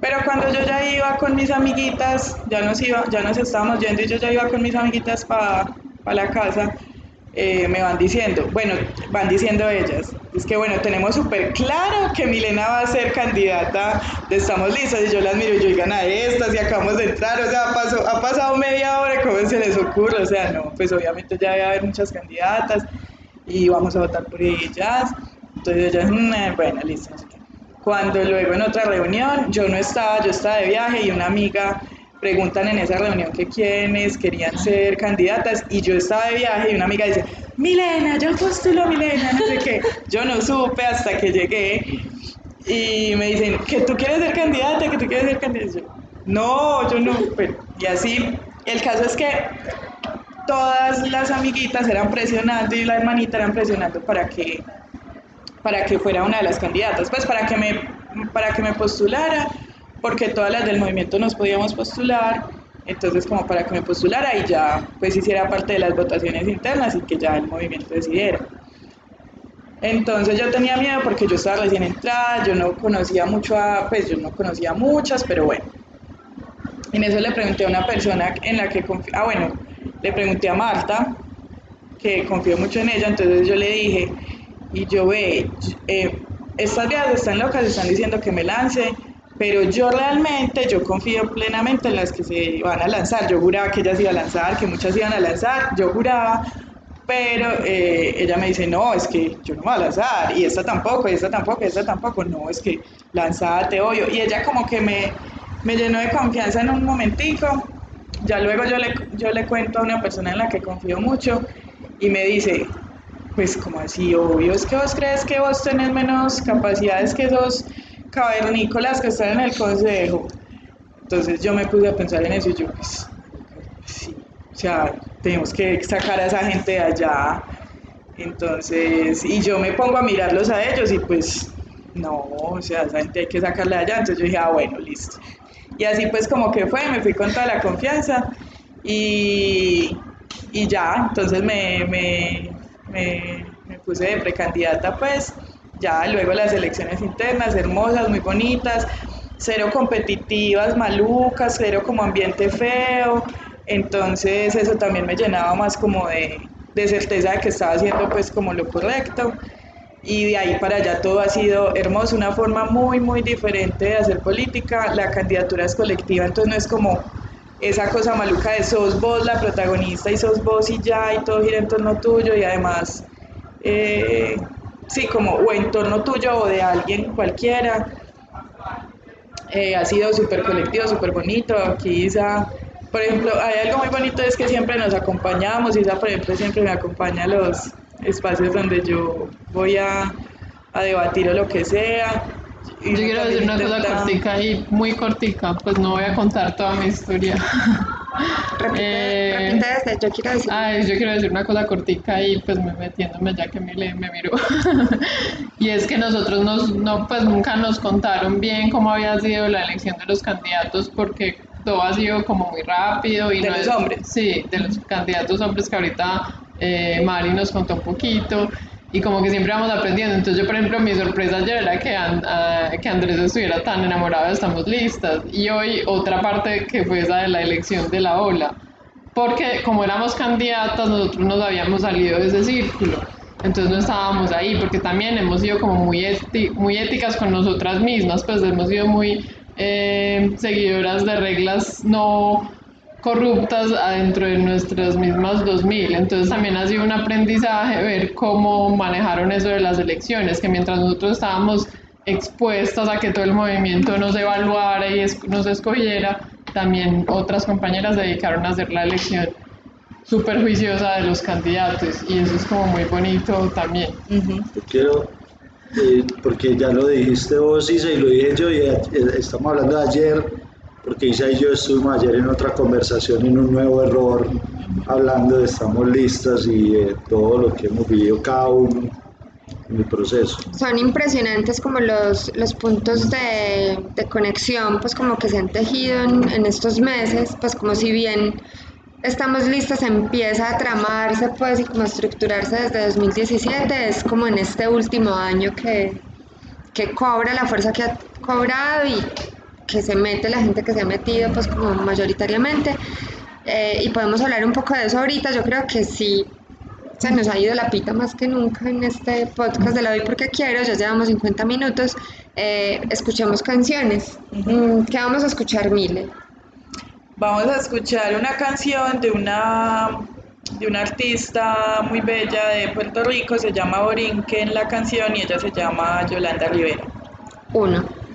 pero cuando yo ya iba con mis amiguitas, ya nos, iba, ya nos estábamos yendo y yo ya iba con mis amiguitas para la casa, eh, me van diciendo, bueno, van diciendo ellas, es que bueno, tenemos súper claro que Milena va a ser candidata de Estamos Listas y yo las miro yo, digan a estas y acabamos de entrar, o sea, pasó, ha pasado media hora, ¿cómo se les ocurre? O sea, no, pues obviamente ya a haber muchas candidatas y vamos a votar por ellas, entonces ellas, mm, bueno, listo, cuando luego en otra reunión, yo no estaba, yo estaba de viaje y una amiga preguntan en esa reunión que quiénes querían ser candidatas y yo estaba de viaje y una amiga dice, Milena, yo postulo Milena, no sé qué. Yo no supe hasta que llegué y me dicen, que tú quieres ser candidata, que tú quieres ser candidata. no, yo no, y así, el caso es que todas las amiguitas eran presionando y la hermanita eran presionando para que para que fuera una de las candidatas, pues para que me, para que me postulara, porque todas las del movimiento nos podíamos postular, entonces como para que me postulara y ya pues hiciera parte de las votaciones internas y que ya el movimiento decidiera. Entonces yo tenía miedo porque yo estaba recién entrada, yo no conocía mucho a, pues yo no conocía muchas, pero bueno. En eso le pregunté a una persona en la que confío, ah bueno, le pregunté a Marta, que confío mucho en ella, entonces yo le dije, y yo ve, eh, estas vías están locas, están diciendo que me lance, pero yo realmente, yo confío plenamente en las que se van a lanzar. Yo juraba que ellas iban a lanzar, que muchas iban a lanzar, yo juraba, pero eh, ella me dice, no, es que yo no voy a lanzar, y esta tampoco, y esta tampoco, y esta tampoco, no, es que lanzada te. Y ella como que me, me llenó de confianza en un momentico, ya luego yo le, yo le cuento a una persona en la que confío mucho y me dice, pues como así, obvio, es que vos crees que vos tenés menos capacidades que esos cavernícolas que están en el consejo. Entonces yo me puse a pensar en eso y yo, pues, sí, o sea, tenemos que sacar a esa gente de allá. Entonces, y yo me pongo a mirarlos a ellos y pues, no, o sea, esa gente hay que sacarla de allá. Entonces yo dije, ah, bueno, listo. Y así pues como que fue, me fui con toda la confianza y, y ya, entonces me, me, me, puse de precandidata pues, ya luego las elecciones internas, hermosas, muy bonitas, cero competitivas, malucas, cero como ambiente feo, entonces eso también me llenaba más como de, de certeza de que estaba haciendo pues como lo correcto y de ahí para allá todo ha sido hermoso, una forma muy, muy diferente de hacer política. La candidatura es colectiva, entonces no es como esa cosa maluca de sos vos la protagonista y sos vos y ya, y todo gira en torno tuyo, y además, eh, sí, como o en torno tuyo o de alguien cualquiera. Eh, ha sido súper colectivo, súper bonito. Aquí Isa, por ejemplo, hay algo muy bonito, es que siempre nos acompañamos. Isa, por ejemplo, siempre me acompaña a los espacios donde yo voy a, a debatir o lo que sea. Yo quiero decir una cosa cortica y muy cortica, pues no voy a contar toda mi historia. (laughs) Repite, Eh, repite desde, yo quiero decir. Ay, yo quiero decir una cosa cortica y pues me metiéndome ya que me, me miró. (laughs) y es que nosotros nos, no, pues nunca nos contaron bien cómo había sido la elección de los candidatos porque todo ha sido como muy rápido. Y De no los es- hombres. Sí, de los candidatos hombres que ahorita eh, Mari nos contó un poquito. Y como que siempre vamos aprendiendo. Entonces yo, por ejemplo, mi sorpresa ayer era que, An- ah, que Andrés estuviera tan enamorado Estamos Listas. Y hoy otra parte que fue esa de la elección de la ola porque como éramos candidatas nosotros nos habíamos salido de ese círculo entonces no estábamos ahí porque también hemos sido como muy, muy éticas con nosotras mismas pues hemos sido muy eh, seguidoras de reglas no corruptas adentro de nuestras mismas 2000 entonces también ha sido un aprendizaje ver cómo manejaron eso de las elecciones que mientras nosotros estábamos expuestas a que todo el movimiento nos evaluara y es- nos escogiera, también otras compañeras se dedicaron a hacer la elección súper juiciosa de los candidatos y eso es como muy bonito también. Ujú. Yo quiero, eh, porque ya lo dijiste vos, Isa, y lo dije yo, y eh, estamos hablando de ayer, porque Isa y yo estuvimos ayer en otra conversación, en un nuevo error, hablando de estamos listas y de todo lo que hemos vivido cada uno en el proceso. Son impresionantes como los, los puntos de, de conexión, pues como que se han tejido en, en estos meses, pues como si bien estamos listas, empieza a tramarse pues y como a estructurarse desde 2017, es como en este último año que, que cobra la fuerza que ha cobrado y que se mete la gente que se ha metido pues como mayoritariamente. Eh, y podemos hablar un poco de eso ahorita, yo creo que sí se nos ha ido la pita más que nunca en este podcast de la Doy Porque Quiero, ya llevamos 50 minutos, eh, escuchemos canciones. Mm, ¿Qué vamos a escuchar, Mile? Vamos a escuchar una canción de una, de una artista muy bella de Puerto Rico, se llama Borinquen la canción y ella se llama Yolanda Rivera. Uno.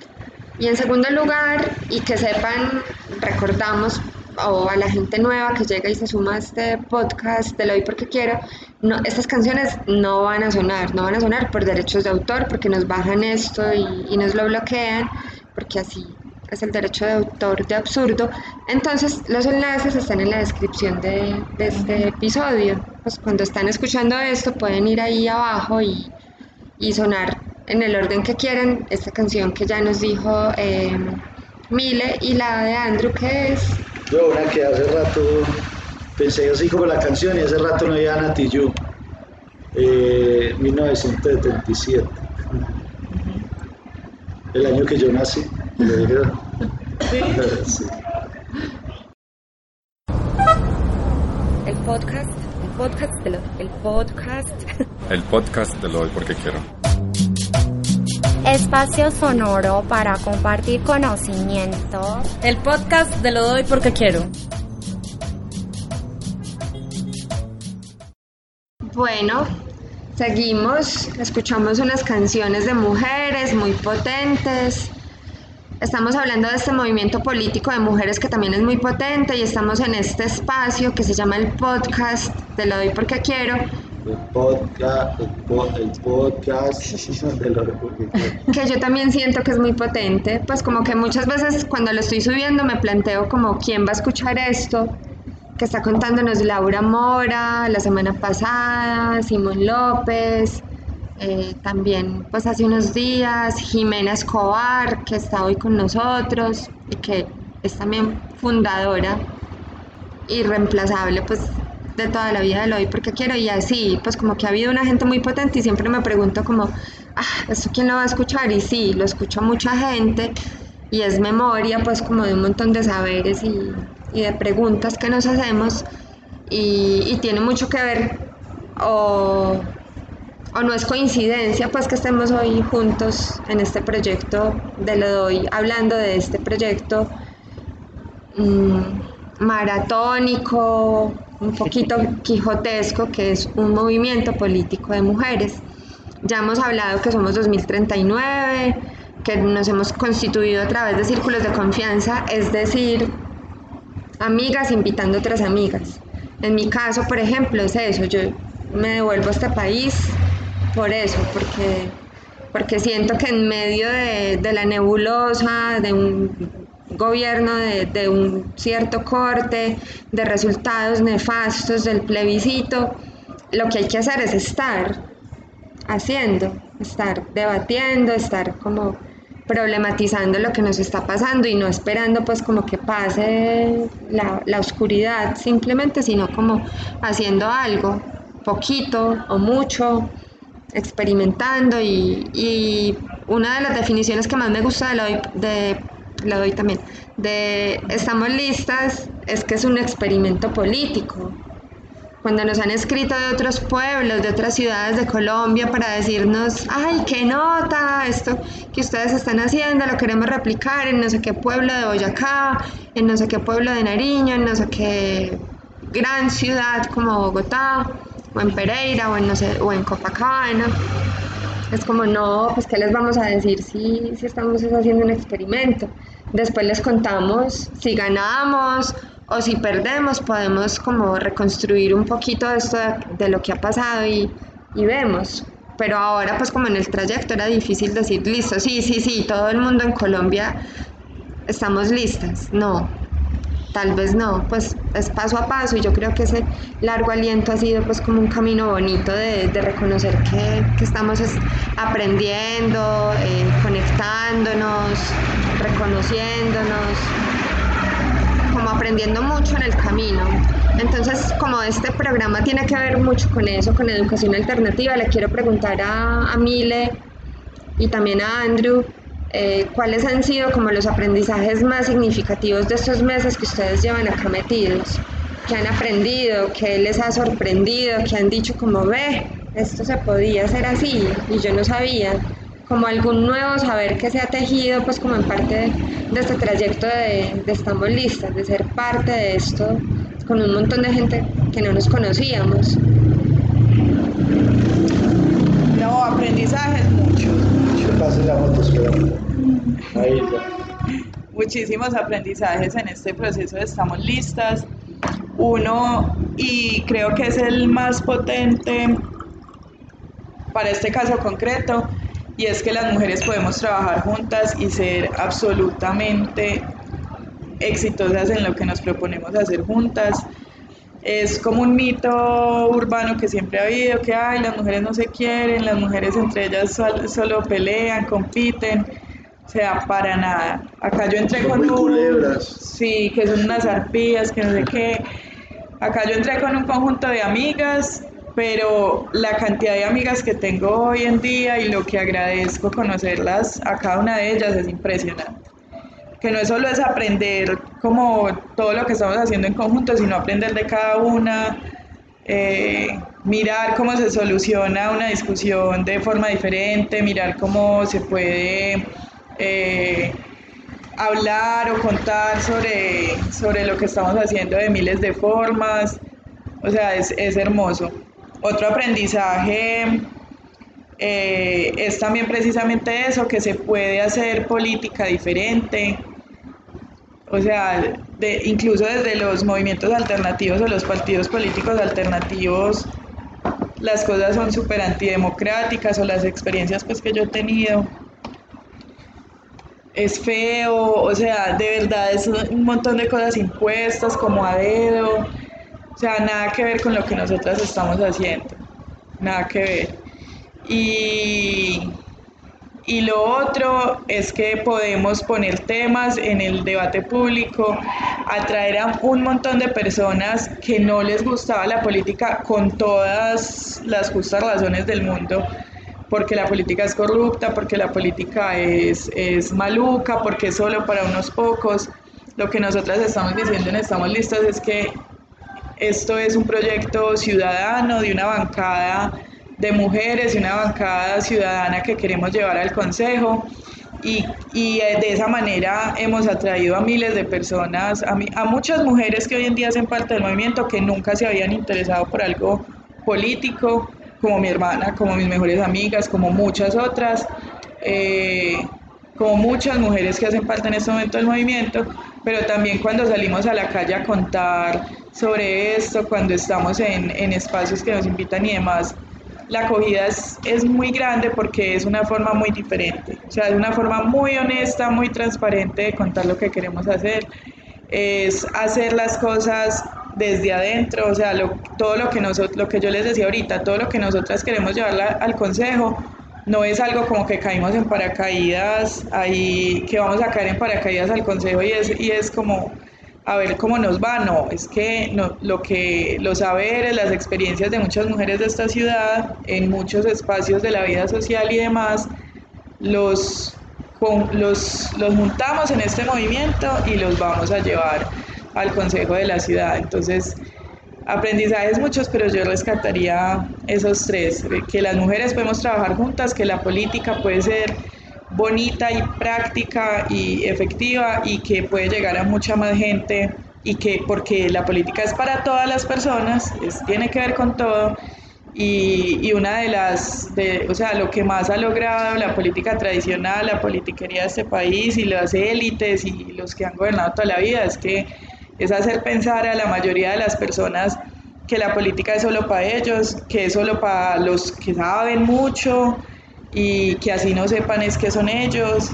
Y en segundo lugar, y que sepan, recordamos o a la gente nueva que llega y se suma a este podcast de Lo Doy Porque Quiero, no, estas canciones no van a sonar, no van a sonar por derechos de autor, porque nos bajan esto y, y nos lo bloquean, porque así es el derecho de autor de absurdo. Entonces, los enlaces están en la descripción de, de este episodio. Pues cuando están escuchando esto, pueden ir ahí abajo y, y sonar en el orden que quieran esta canción que ya nos dijo eh, Mile y la de Andrew, que es Yo una que hace rato pensé así como la canción y hace rato no iba a Nati Yu, eh, 1977, el año que yo nací. lo dije. (laughs) Sí. El podcast, el podcast de lo, el podcast. El podcast de lo doy porque quiero. Espacio sonoro para compartir conocimientos. El podcast de lo doy porque quiero. Bueno, seguimos, escuchamos unas canciones de mujeres muy potentes. Estamos hablando de este movimiento político de mujeres que también es muy potente y estamos en este espacio que se llama el podcast de Lo doy porque quiero, El podcast, el, po- el podcast (laughs) de lo porque quiero. que yo también siento que es muy potente, pues como que muchas veces cuando lo estoy subiendo me planteo como quién va a escuchar esto, que está contándonos Laura Mora la semana pasada, Simón López, eh, también pues hace unos días Jimena Escobar, que está hoy con nosotros y que es también fundadora irreemplazable pues de toda la vida del hoy porque quiero y así pues como que ha habido una gente muy potente y siempre me pregunto como ah esto quién lo va a escuchar y sí lo escucha mucha gente y es memoria pues como de un montón de saberes y, y de preguntas que nos hacemos y, y tiene mucho que ver o, o no es coincidencia pues que estemos hoy juntos en este proyecto de lo doy hablando de este proyecto mm, maratónico, un poquito quijotesco, que es un movimiento político de mujeres. Ya hemos hablado que somos 2039, que nos hemos constituido a través de círculos de confianza, es decir, amigas invitando otras amigas. En mi caso, por ejemplo, es eso, yo me devuelvo a este país por eso, porque, porque siento que en medio de, de la nebulosa, de un gobierno de, de un cierto corte, de resultados nefastos del plebiscito, lo que hay que hacer es estar haciendo, estar debatiendo, estar como problematizando lo que nos está pasando y no esperando pues como que pase la, la oscuridad simplemente, sino como haciendo algo, poquito o mucho, experimentando y, y una de las definiciones que más me gusta de, lo, de lo doy también, de estamos listas, es que es un experimento político. Cuando nos han escrito de otros pueblos, de otras ciudades de Colombia para decirnos, ay, qué nota, esto que ustedes están haciendo, lo queremos replicar en no sé qué pueblo de Boyacá, en no sé qué pueblo de Nariño, en no sé qué gran ciudad como Bogotá, o en Pereira, o en, no sé, o en Copacabana. Es como, no, pues qué les vamos a decir si, si estamos haciendo un experimento. Después les contamos si ganamos o si perdemos, podemos como reconstruir un poquito esto de, lo que ha pasado y, y, vemos. Pero ahora pues como en el trayecto era difícil decir, listo, sí, sí, sí, todo el mundo en Colombia estamos listas. No, tal vez no, pues es paso a paso y yo creo que ese largo aliento ha sido pues como un camino bonito de, de reconocer que, que, estamos aprendiendo, eh, conectándonos, reconociéndonos, como aprendiendo mucho en el camino. Entonces, como este programa tiene que ver mucho con eso, con educación alternativa, le quiero preguntar a, a Mile y también a Andrew eh, cuáles han sido como los aprendizajes más significativos de estos meses que ustedes llevan acá metidos, que han aprendido, que les ha sorprendido, que han dicho como ve, esto se podía hacer así y yo no sabía, como algún nuevo saber que se ha tejido pues como en parte de, de este trayecto de, de Estamos Listas, de ser parte de esto con un montón de gente que no nos conocíamos. No, aprendizajes muchos. Que pase la motosfera. Ahí ya. Muchísimos aprendizajes en este proceso Estamos Listas. Uno, y creo que es el más potente para este caso concreto, y es que las mujeres podemos trabajar juntas y ser absolutamente exitosas en lo que nos proponemos hacer juntas. Es como un mito urbano que siempre ha habido, que ay, las mujeres no se quieren, las mujeres entre ellas sol, solo pelean, compiten, o sea, para nada. Acá yo entré con un... culebras. Sí, que son unas arpías, que no sé qué. Acá yo entré con un conjunto de amigas, pero la cantidad de amigas que tengo hoy en día y lo que agradezco conocerlas a cada una de ellas es impresionante que no solo es aprender como todo lo que estamos haciendo en conjunto, sino aprender de cada una, eh, mirar cómo se soluciona una discusión de forma diferente, mirar cómo se puede eh, hablar o contar sobre, sobre lo que estamos haciendo de miles de formas, o sea, es, es hermoso. Otro aprendizaje eh, es también precisamente eso, que se puede hacer política diferente, o sea, de, incluso desde los movimientos alternativos o los partidos políticos alternativos, las cosas son súper antidemocráticas o las experiencias pues que yo he tenido. Es feo, o sea, de verdad es un montón de cosas impuestas como a dedo, o sea, nada que ver con lo que nosotras estamos haciendo, nada que ver. Y, y lo otro es que podemos poner temas en el debate público, atraer a un montón de personas que no les gustaba la política con todas las justas razones del mundo, porque la política es corrupta, porque la política es, es maluca, porque es solo para unos pocos. Lo que nosotras estamos diciendo en Estamos Listas es que esto es un proyecto ciudadano de una bancada de mujeres y una bancada ciudadana que queremos llevar al Consejo. Y, y, de esa manera hemos atraído a miles de personas, a, a muchas mujeres que hoy en día hacen parte del movimiento que nunca se habían interesado por algo político, como mi hermana, como mis mejores amigas, como muchas otras, eh, como muchas mujeres que hacen parte en este momento del movimiento, pero también cuando salimos a la calle a contar sobre esto, cuando estamos en, en espacios que nos invitan y demás, la acogida es, es, muy grande porque es una forma muy diferente, o sea, es una forma muy honesta, muy transparente de contar lo que queremos hacer, es hacer las cosas desde adentro, o sea, lo, todo lo que, nosotros, lo que yo les decía ahorita, todo lo que nosotras queremos llevar al consejo, no es algo como que caímos en paracaídas, ahí que vamos a caer en paracaídas al consejo y es, y es como a ver cómo nos va, no, es que no, lo que los saberes, las experiencias de muchas mujeres de esta ciudad, en muchos espacios de la vida social y demás, los, los, los juntamos en este movimiento y los vamos a llevar al Consejo de la Ciudad. Entonces, aprendizajes muchos, pero yo rescataría esos tres, que las mujeres podemos trabajar juntas, que la política puede ser bonita y práctica y efectiva y que puede llegar a mucha más gente y que porque la política es para todas las personas, es, tiene que ver con todo y, y, una de las, de, o sea, lo que más ha logrado la política tradicional, la politiquería de este país y las élites y los que han gobernado toda la vida es que es hacer pensar a la mayoría de las personas que la política es solo para ellos, que es solo para los que saben mucho, y que así no sepan es que son ellos,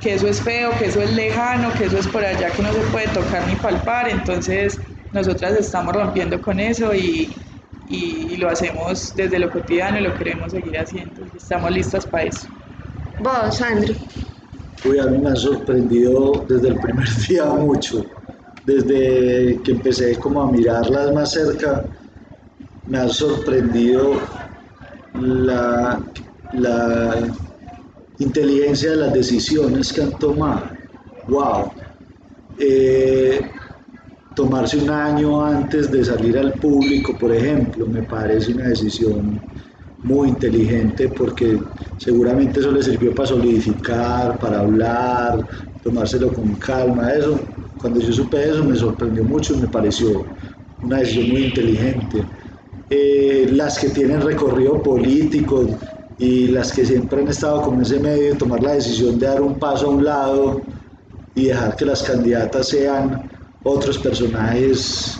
que eso es feo, que eso es lejano, que eso es por allá que no se puede tocar ni palpar. Entonces nosotras estamos rompiendo con eso y, y, lo hacemos desde lo cotidiano y lo queremos seguir haciendo. Estamos listas para eso. Vos, Sandro. Uy, a mí me ha sorprendido desde el primer (laughs) día mucho. Desde que empecé como a mirarlas más cerca, me ha sorprendido la la inteligencia de las decisiones que han tomado. ¡Wow! Eh, tomarse un año antes de salir al público, por ejemplo, me parece una decisión muy inteligente porque seguramente eso le sirvió para solidificar, para hablar, tomárselo con calma. Eso, cuando yo supe eso me sorprendió mucho y me pareció una decisión muy inteligente. Eh, las que tienen recorrido político, y las que siempre han estado con ese medio de tomar la decisión de dar un paso a un lado y dejar que las candidatas sean otros personajes,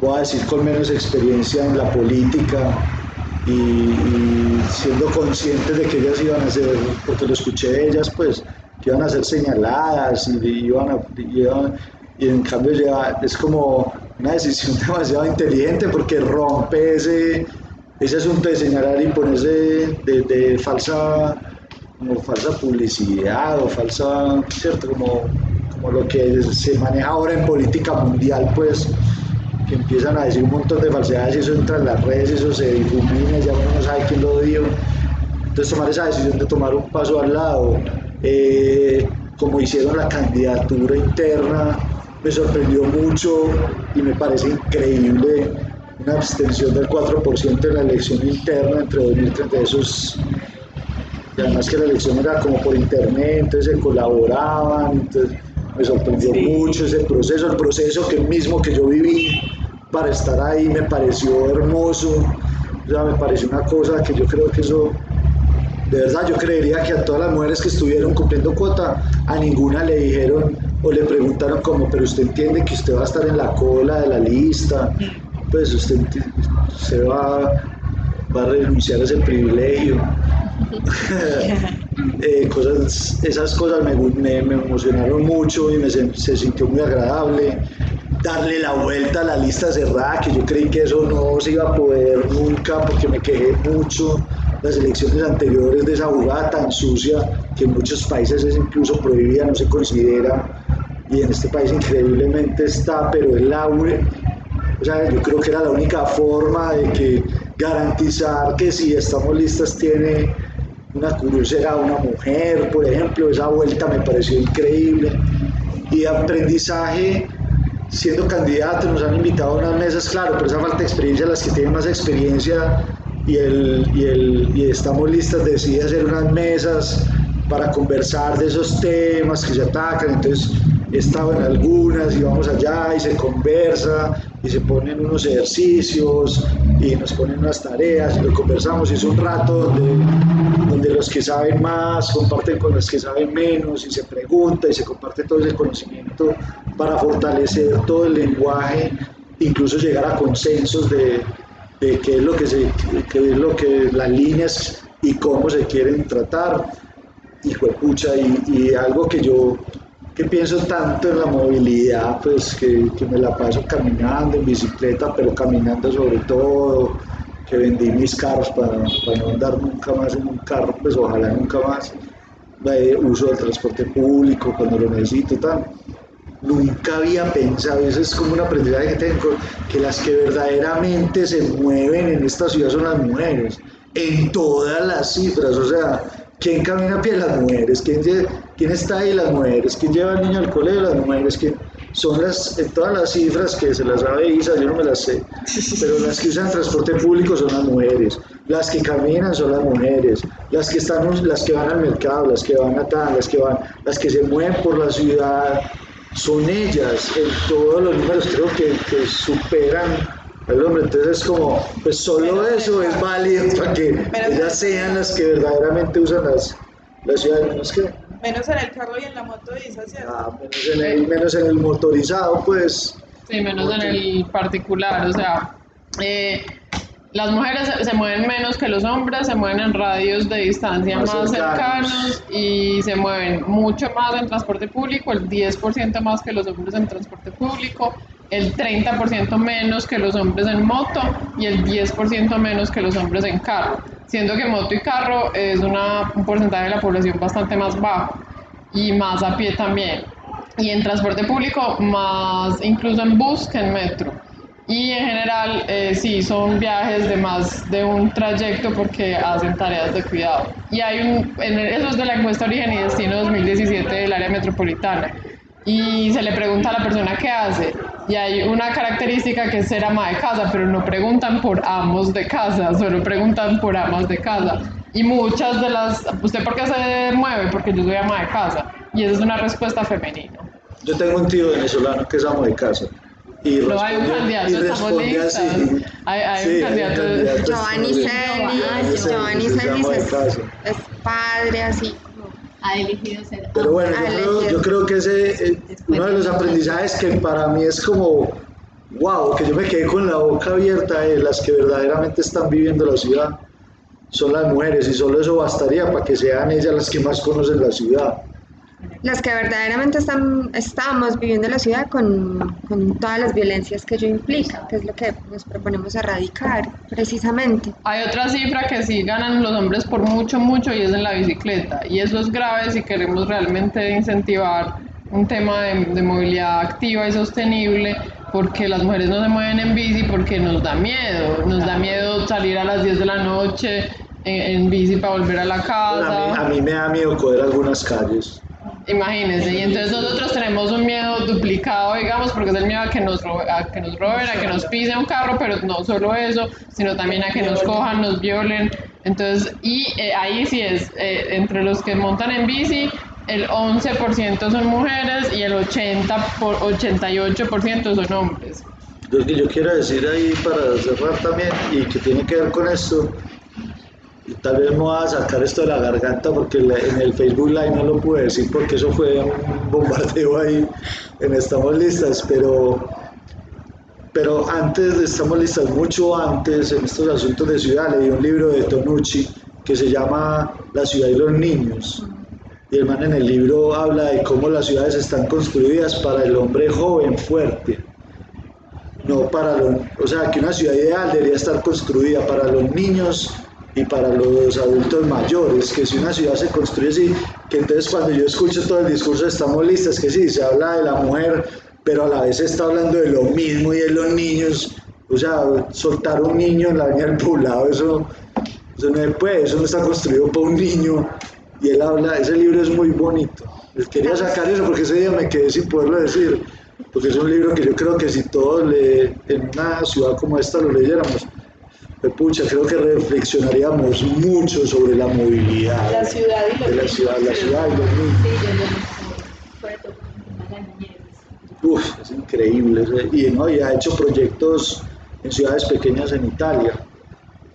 voy a decir, con menos experiencia en la política y, siendo conscientes de que ellas iban a ser, porque lo escuché de ellas, pues, que iban a ser señaladas y, iban a, y en cambio es como una decisión (laughs) demasiado inteligente porque rompe ese ese asunto de señalar y ponerse de, falsa como falsa publicidad o falsa, ¿cierto? Como, como lo que se maneja ahora en política mundial, pues, que empiezan a decir un montón de falsedades y eso entra en las redes, eso se difumina, ya uno no sabe quién lo dio. Entonces tomar esa decisión de tomar un paso al lado, eh, como hicieron la candidatura interna, me sorprendió mucho y me parece increíble una abstención del 4% en la elección interna entre 2030, esos y además que la elección era como por internet, entonces se colaboraban, entonces me sorprendió mucho ese proceso, el proceso que mismo que yo viví para estar ahí me pareció hermoso. O sea, me pareció una cosa que yo creo que eso, de verdad, yo creería que a todas las mujeres que estuvieron cumpliendo cuota, a ninguna le dijeron o le preguntaron como, pero usted entiende que usted va a estar en la cola de la lista, pues usted, usted va, va a renunciar a ese privilegio. (laughs) Eh, cosas, esas cosas me, me- me emocionaron mucho y me se, sintió muy agradable. Darle la vuelta a la lista cerrada, que yo creí que eso no se iba a poder nunca porque me quejé mucho las elecciones anteriores de esa jugada tan sucia que en muchos países es incluso prohibida, no se considera y en este país increíblemente está, pero es la uni- o sea, yo creo que era la única forma de que garantizar que si estamos listas tiene una curul será una mujer, por ejemplo, esa vuelta me pareció increíble. Y aprendizaje, siendo candidato, nos han invitado a unas mesas, claro, pero esa falta de experiencia, las que tienen más experiencia y, el, y, el, y estamos listas, decide hacer unas mesas para conversar de esos temas que se atacan, entonces he estado en algunas y vamos allá y se conversa y se ponen unos ejercicios y nos ponen unas tareas y lo conversamos y es un rato donde, los que saben más comparten con los que saben menos y se pregunta y se comparte todo ese conocimiento para fortalecer todo el lenguaje, incluso llegar a consensos de, de qué es lo que se, es lo que las líneas y cómo se quieren tratar. De pucha, y, y algo que yo que pienso tanto en la movilidad, pues que, que me la paso caminando en bicicleta, pero caminando sobre todo, que vendí mis carros para, para no andar nunca más en un carro, pues ojalá nunca más, eh, uso del transporte público cuando lo necesito, tal. Nunca había pensado, eso es como un aprendizaje que tengo, que las que verdaderamente se mueven en esta ciudad son las mujeres, en todas las cifras, o sea, ¿quién camina a pie? Las mujeres, ¿quién, quién está ahí? Las mujeres, ¿quién lleva al niño al colegio? Las mujeres, ¿quién? Son las, en todas las cifras que se las sabe Isa, yo no me las sé, pero las que usan transporte público son las mujeres, las que caminan son las mujeres, las que están, las que van al mercado, las que van a tal, las que van, las que se mueven por la ciudad, son ellas, en todos los números creo que, que superan hombre, entonces es como, pues solo eso es válido para que ellas sean las que verdaderamente usan las, las ciudades, menos que, Menos en el carro y en la moto dice, ¿cierto? ah, menos, en el, menos en el motorizado, pues Sí, menos en el particular, o sea, eh, las mujeres se- se mueven menos que los hombres, se mueven en radios de distancia Más más, cercanos. cercanos y se mueven mucho más en transporte público, el 10% más que los hombres en transporte público, el 30% menos que los hombres en moto y el 10% menos que los hombres en carro, siendo que moto y carro es una, un porcentaje de la población bastante más bajo y más a pie también. Y en transporte público, más incluso en bus que en metro. Y en general, eh, sí, son viajes de más de un trayecto porque hacen tareas de cuidado. Y hay un, en el- eso es de la encuesta Origen y Destino 2017 del área metropolitana. Y se le pregunta a la persona qué hace. Y hay una característica que es ser ama de casa, pero no preguntan por amos de casa, solo preguntan por amas de casa. Y muchas de las, ¿usted por qué se mueve? Porque yo soy ama de casa. Y esa es una respuesta femenina. yo tengo un tío venezolano que es amo de casa. Y No hay un candidato, y estamos responde listas. Hay- un candidato. Giovanni Celis, Giovanni Celis es padre así Ha elegido ser Pero bueno, Ah, yo creo, elegir. yo creo que ese, eh, uno de los aprendizajes que para mí es como, wow, que yo me quedé con la boca abierta de las que verdaderamente están viviendo la ciudad, son las mujeres y solo eso bastaría para que sean ellas las que más conocen la ciudad. Las que verdaderamente están, estamos viviendo la ciudad con, con todas las violencias que ello implica, que es lo que nos proponemos erradicar precisamente. Hay otra cifra que sí ganan los hombres por mucho, mucho y es en la bicicleta. Y eso es grave si queremos realmente incentivar un tema de, de movilidad activa y sostenible, porque las mujeres no se mueven en bici porque nos da miedo. Nos da miedo salir a las 10 de la noche en, en bici para volver a la A casa. mí, a mí me da miedo coger algunas calles. Imagínense, y entonces nosotros tenemos un miedo duplicado, digamos, porque es el miedo a que nos, robe- a que nos roben, a que nos pisen un carro, pero no solo eso, sino también a que nos cojan, nos violen. Entonces, y eh, ahí sí es, eh, entre los que montan en bici, el 11% son mujeres y el 80 por 88% son hombres. Lo que yo quiero decir ahí para cerrar también y que tiene que ver con esto, tal vez me voy a sacar esto de la garganta porque en el Facebook Live no lo pude decir porque eso fue un bombardeo ahí en Estamos Listas, pero, pero antes de Estamos Listas, mucho antes, en estos asuntos de ciudad, leí un libro de Tonucci que se llama La ciudad y los niños. Y el man en el libro habla de cómo las ciudades están construidas para el hombre joven, fuerte. No para los, o sea, que una ciudad ideal debería estar construida para los niños y para los adultos mayores, que si una ciudad se construye así, que entonces cuando yo escucho todo el discurso estamos listas, que sí, se habla de la mujer, pero a la vez se está hablando de lo mismo y de los niños, o sea, soltar un niño en la avenida del poblado, eso, eso no se puede, eso no está construido para un niño, y él habla, ese libro es muy bonito, Les quería sacar eso porque ese día me quedé sin poderlo decir, porque es un libro que yo creo que si todos le, en una ciudad como esta lo leyéramos, pues, pucha, creo que reflexionaríamos mucho sobre la movilidad La ciudad y los de la niños. ciudad, la ciudad y los niños. Sí, yo lo sobre todo con la niñez. Uf, es increíble. Y, ¿no? y ha hecho proyectos en ciudades pequeñas en Italia.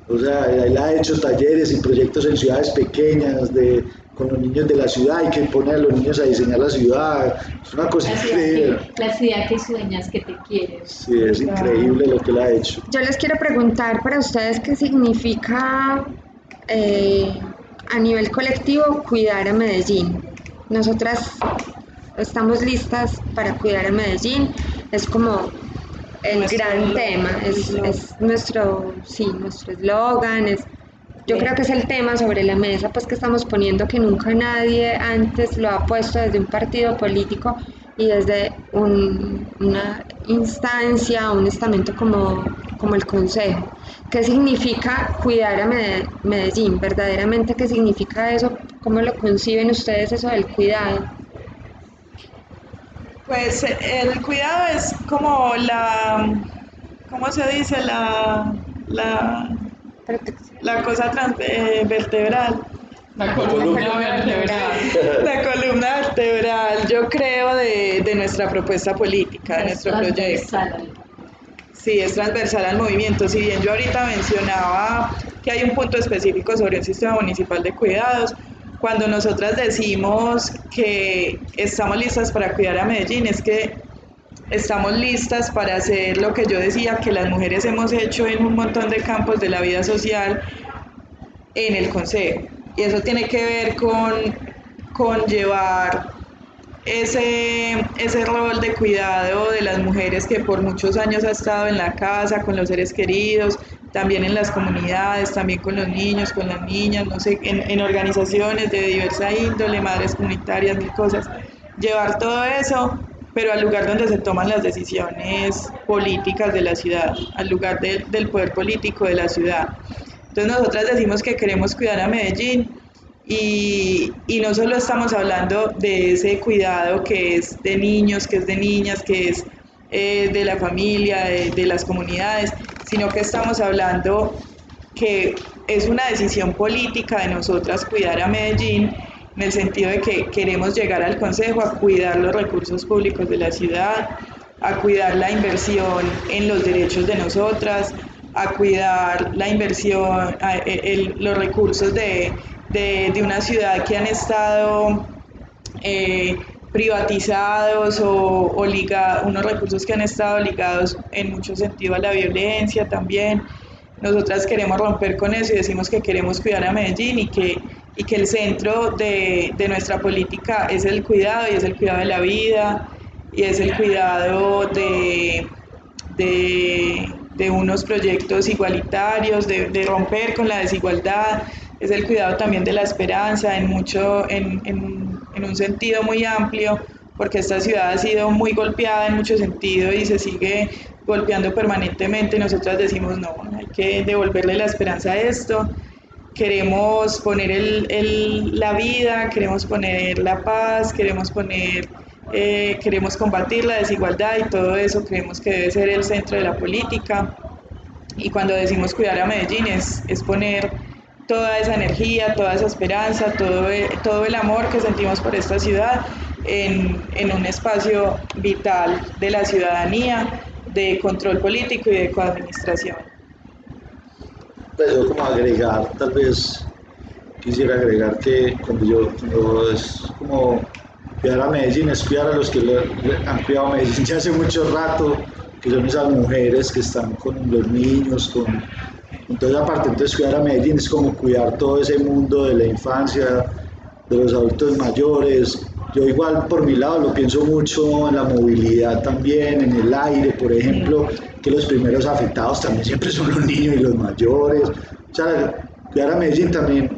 O sea, él ha hecho talleres y proyectos en ciudades pequeñas de, con los niños de la ciudad y que pone a los niños a diseñar la ciudad. Es una cosa La ciudad, increíble. que, la ciudad que sueñas, que te quieres. Sí, es increíble lo que él ha hecho. Yo les quiero preguntar para ustedes qué significa eh, a nivel colectivo cuidar a Medellín. Nosotras estamos listas para cuidar a Medellín. Es como el Nuestro gran tema, es, es nuestro, sí, nuestro eslogan, es, yo creo que es el tema sobre la mesa, pues que estamos poniendo que nunca nadie antes lo ha puesto desde un partido político y desde un- una instancia, un estamento como, como el Consejo. ¿Qué significa cuidar a Mede- Medellín? ¿Verdaderamente qué significa eso? ¿Cómo lo conciben ustedes eso del cuidado? Pues el cuidado es como la, ¿cómo se dice? La, la. La cosa trans- eh, vertebral. La columna vertebral. La columna vertebral, yo creo, de, de nuestra propuesta política, de Es nuestro proyecto. transversal. Sí, es transversal al movimiento. Si bien yo ahorita mencionaba que hay un punto específico sobre el sistema municipal de cuidados, cuando nosotras decimos que estamos listas para cuidar a Medellín, es que estamos listas para hacer lo que yo decía que las mujeres hemos hecho en un montón de campos de la vida social en el Consejo. Y eso tiene que ver con, con llevar ese, ese rol de cuidado de las mujeres que por muchos años ha estado en la casa, con los seres queridos, también en las comunidades, también con los niños, con las niñas, no sé, en, en organizaciones de diversa índole, madres comunitarias, mil cosas. Llevar todo eso, pero al lugar donde se toman las decisiones políticas de la ciudad, al lugar del- del poder político de la ciudad. Entonces nosotras decimos que queremos cuidar a Medellín y, y no solo estamos hablando de ese cuidado que es de niños, que es de niñas, que es eh, de la familia, de, de las comunidades, sino que estamos hablando que es una decisión política de nosotras cuidar a Medellín en el sentido de que queremos llegar al Consejo a cuidar los recursos públicos de la ciudad, a cuidar la inversión en los derechos de nosotras, a cuidar la inversión, a- e- el- los recursos de, de- de una ciudad que han estado eh, privatizados o, o liga- unos recursos que han estado ligados en mucho sentido a la violencia también. Nosotras queremos romper con eso y decimos que queremos cuidar a Medellín y que, y que el centro de, de nuestra política es el cuidado y es el cuidado de la vida y es el cuidado de, de, de unos proyectos igualitarios, de, romper con la desigualdad, es el cuidado también de la esperanza en, mucho, en, en- en un sentido muy amplio, porque esta ciudad ha sido muy golpeada en mucho sentido y se sigue golpeando permanentemente. Nosotras decimos, no, hay que devolverle la esperanza a esto. Queremos poner el- el- la vida, queremos poner la paz, queremos poner eh, queremos combatir la desigualdad y todo eso creemos que debe ser el centro de la política. Y cuando decimos cuidar a Medellín es, es poner toda esa energía, toda esa esperanza, todo todo el amor que sentimos por esta ciudad en, en un espacio vital de la ciudadanía, de control político y de coadministración. Pues yo como agregar, tal vez quisiera agregar que cuando yo, cuando es como cuidar a Medellín, es cuidar a los que le, le han cuidado a Medellín (laughs) ya hace mucho rato, que son esas mujeres que están con los niños, con, con toda. Entonces cuidar a Medellín es como cuidar todo ese mundo de la infancia, de los adultos mayores. Yo igual por mi lado lo pienso mucho en la movilidad también, en el aire, por ejemplo, que los primeros afectados también siempre son los niños y los mayores. O sea, cuidar a Medellín también,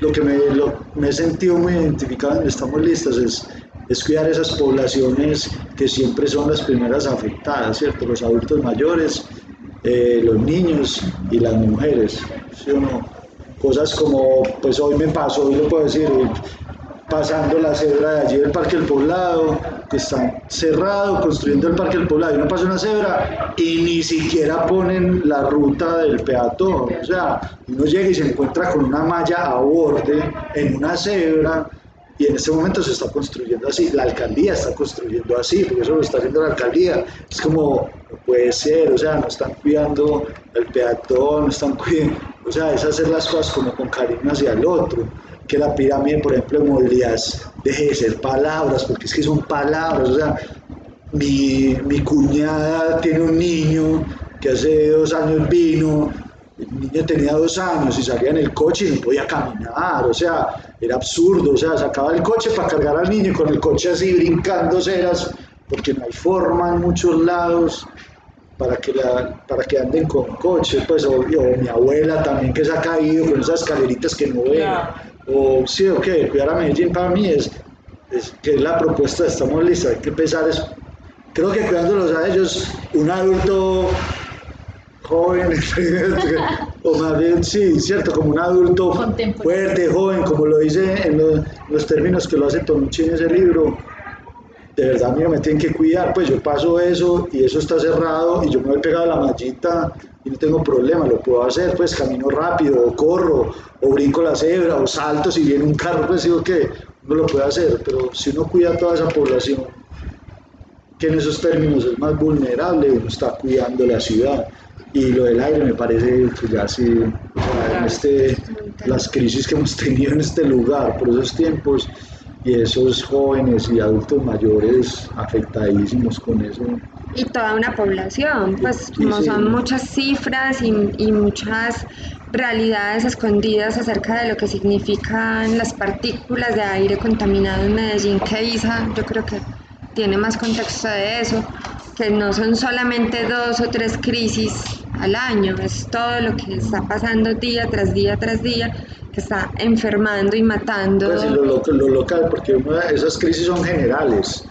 lo que me, lo- me he sentido muy identificado en Estamos Listas es, es cuidar esas poblaciones que siempre son las primeras afectadas, ¿cierto? Los adultos mayores, eh, los niños y las mujeres, ¿sí o no? Cosas como, pues hoy me pasó, hoy lo puedo decir, pasando la cebra de allí del Parque del Poblado, que está cerrado, construyendo el Parque del Poblado, y uno pasa una cebra y ni siquiera ponen la ruta del peatón, o sea, uno llega y se encuentra con una malla a borde en una cebra, y en este momento se está construyendo así, la alcaldía está construyendo así, porque eso lo está haciendo la alcaldía, es como, no puede ser, o sea, no están cuidando el peatón, no están cuidando, o sea, es hacer las cosas como con cariño hacia el otro, que la pirámide, por ejemplo, de movilidad deje de ser palabras, porque es que son palabras, o sea, mi, mi cuñada tiene un niño que hace dos años vino, el niño tenía dos años y salía en el coche y no podía caminar, o sea, era absurdo, o sea, sacaba el coche para cargar al niño y con el coche así brincando ceras, porque no hay forma en muchos lados para que, la, para que anden con coche, pues, o, o mi abuela también que se ha caído con esas escaleritas que no ve. O sí, ok, cuidar a Medellín para mí es, es que es la propuesta de Estamos Listas, hay que empezar, es, creo que cuidándolos a ellos, un adulto joven, (laughs) o más bien, sí, cierto, como un adulto fuerte, joven, como lo dice en los, los términos que lo hace Tonucci en ese libro, de verdad, mira, me tienen que cuidar, pues yo paso eso y eso está cerrado y yo me voy pegado a la mallita y no tengo problema, lo puedo hacer, pues camino rápido, o corro, o brinco la cebra, o salto si viene un carro, pues digo que uno lo puede hacer, pero si uno cuida a toda esa población, que en esos términos es más vulnerable, uno está cuidando la ciudad. Y lo del aire me parece que ya sí, o sea, en este, las crisis que hemos tenido en este lugar por esos tiempos y esos jóvenes y adultos mayores afectadísimos con eso. y toda una población, pues Sí, como sí. son muchas cifras y, y muchas realidades escondidas acerca de lo que significan las partículas de aire contaminado en Medellín, que Isa yo creo que tiene más contexto de eso, que no son solamente dos o tres crisis al año, es todo lo que está pasando día tras día tras día, que está enfermando y matando. Pues, lo, lo- lo local, porque una- esas crisis son generales,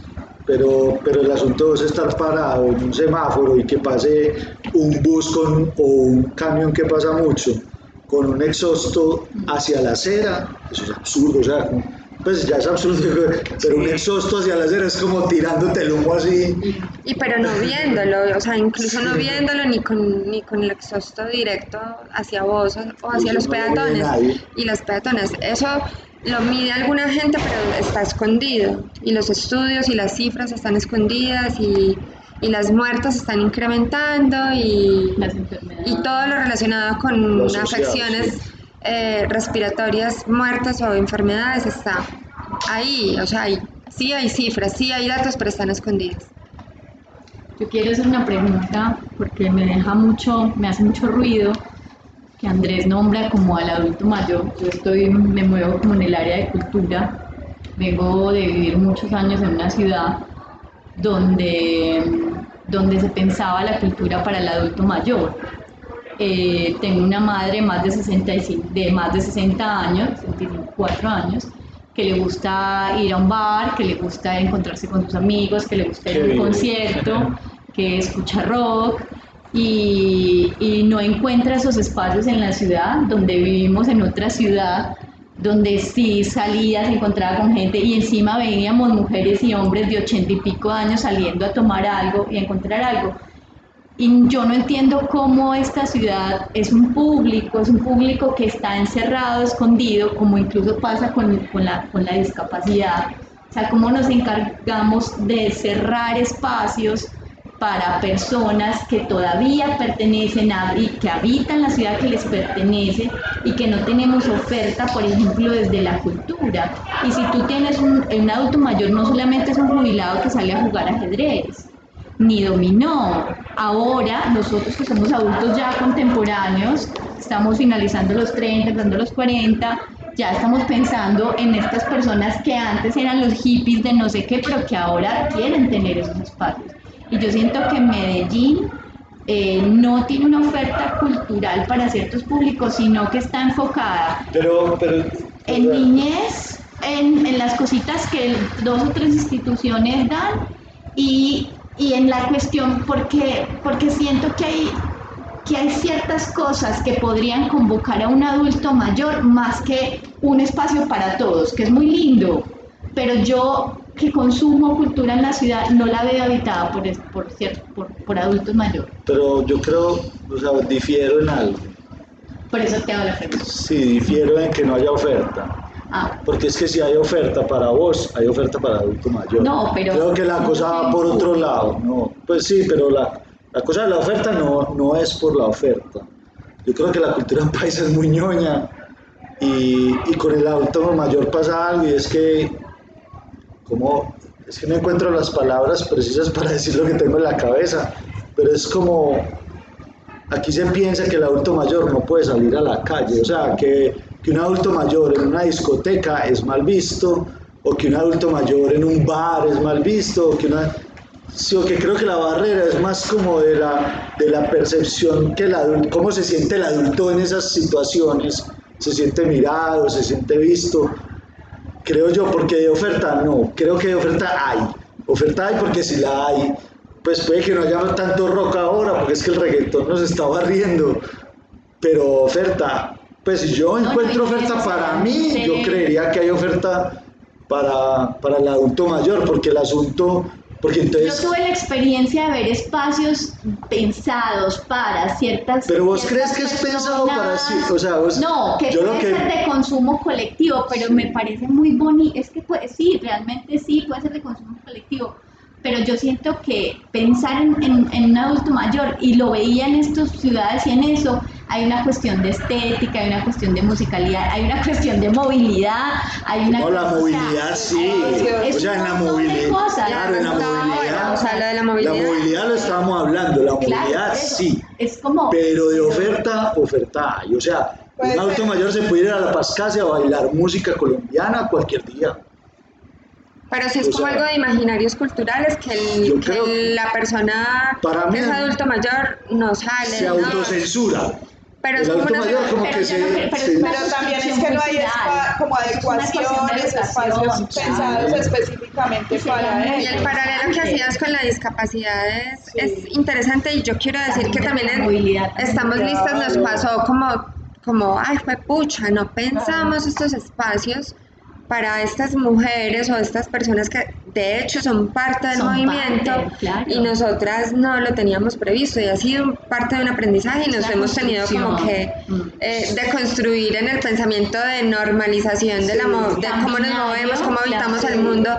pero, pero el asunto es estar parado en un semáforo y que pase un bus con, o un camión que pasa mucho con un exhausto hacia la acera, eso es absurdo, o sea, pues ya es absurdo, pero un exhausto hacia la acera es como tirándote el humo así. Y pero no viéndolo, o sea, incluso no viéndolo ni con, ni con el exhausto directo hacia vos o, o hacia los peatones y las peatones. Eso lo mide alguna gente, pero está escondido. Y los estudios y las cifras están escondidas y, y las muertes están incrementando y, Las y todo lo relacionado con asociado, afecciones sí. Eh, respiratorias, muertes o enfermedades está ahí. O sea, hay- sí hay cifras, sí hay datos, pero están escondidos. Yo quiero hacer una pregunta porque me deja mucho, me hace mucho ruido que Andrés nombra como al adulto mayor. Yo estoy, me muevo como en el área de cultura. Vengo de vivir muchos años en una ciudad donde, donde se pensaba la cultura para el adulto mayor. Eh, tengo una madre más de, 65, de más de 60 años, 64 años, que le gusta ir a un bar, que le gusta encontrarse con sus amigos, que le gusta ir a un concierto, que escucha rock y, y no encuentra esos espacios en la ciudad donde vivimos en otra ciudad donde sí salía, se encontraba con gente y encima veníamos mujeres y hombres de ochenta y pico años saliendo a tomar algo y a encontrar algo. Y yo no entiendo cómo esta ciudad es un público, es un público que está encerrado, escondido, como incluso pasa con, con la, con la discapacidad. O sea, cómo nos encargamos de cerrar espacios para personas que todavía pertenecen a, y que habitan la ciudad que les pertenece y que no tenemos oferta, por ejemplo, desde la cultura. Y si tú tienes un, un adulto mayor, no solamente es un jubilado que sale a jugar ajedrez, ni dominó. Ahora, nosotros que somos adultos ya contemporáneos, estamos finalizando los 30, dando los 40, ya estamos pensando en estas personas que antes eran los hippies de no sé qué, pero que ahora quieren tener esos espacios. Y yo siento que Medellín eh, no tiene una oferta cultural para ciertos públicos, sino que está enfocada Pero, pero, en niñez, en, en las cositas que dos o tres instituciones dan y, y en la cuestión, porque, porque siento que hay, que hay ciertas cosas que podrían convocar a un adulto mayor más que un espacio para todos, que es muy lindo, pero yo que consumo cultura en la ciudad no la veo habitada por, por, por, por adultos mayores. pero yo creo, o sea, difiero en algo. Por eso te hago la pregunta. Sí, difiero en que no haya oferta. Ah, Porque es que si hay oferta para vos, hay oferta para adulto mayor. No, pero- Creo que la cosa va por otro lado. No, pues sí, pero la, la cosa de la oferta no, no es por la oferta. Yo creo que la cultura en país es muy ñoña y, y con el adulto mayor pasa algo y es que, como, es que no encuentro las palabras precisas para decir lo que tengo en la cabeza, pero es como, aquí se piensa que el adulto mayor no puede salir a la calle, o sea, que, que un adulto mayor en una discoteca es mal visto, o que un adulto mayor en un bar es mal visto, o que una... Sí, o que creo que la barrera es más como de la, de la percepción que el adulto, cómo se siente el adulto en esas situaciones, se siente mirado, se siente visto, creo yo, porque de oferta no, creo que de oferta hay, oferta hay porque si la hay, pues puede que no haya tanto rock ahora, porque es que el reggaetón nos está barriendo, pero oferta, pues si yo encuentro oferta para mí, yo creería que hay oferta para, para el adulto mayor, porque el asunto, porque Yo entonces... tuve la experiencia de ver espacios pensados para ciertas. Pero vos ciertas crees que es pensado para sí, o sea, vos- no, que yo puede que- ser de consumo colectivo, pero me parece muy bonito. Es que puede, sí, realmente sí, puede ser de consumo colectivo. Pero yo siento que pensar en, en- en un adulto mayor, y lo veía en estas ciudades y en eso, hay una cuestión de estética, hay una cuestión de musicalidad, hay una cuestión de movilidad, hay una No, la o sea, movilidad sí, es o sea, en la movilidad, cosas. claro, en la movilidad, o sea, lo de la movilidad. la movilidad lo estábamos hablando, la Claro, movilidad eso. sí, Es como. pero de oferta, oferta hay, o sea, un adulto mayor se puede ir a la Pascasia a bailar música colombiana cualquier día, Pero sí es O como sea, algo de imaginarios culturales que, el- que la persona Para que mí- es adulto mayor no sale. se no. Pero es como una mayor como pero que se... no pero se- Pero también es que no hay espa- como adecuaciones, espacios claro. pensados específicamente Sí, para sí, Y el paralelo que hacías con la discapacidad es, Sí. es interesante y yo quiero decir También que también en movilidad también. Estamos Listas nos pasó como, como ay, fue pucha, no pensamos estos espacios para estas mujeres o estas personas que de hecho son parte del Son movimiento parte, claro. y nosotras no lo teníamos previsto y ha sido parte de un aprendizaje y nos La hemos tenido como que construcción. eh, de construir en el pensamiento de normalización de, la de cómo nos movemos, cómo habitamos el mundo,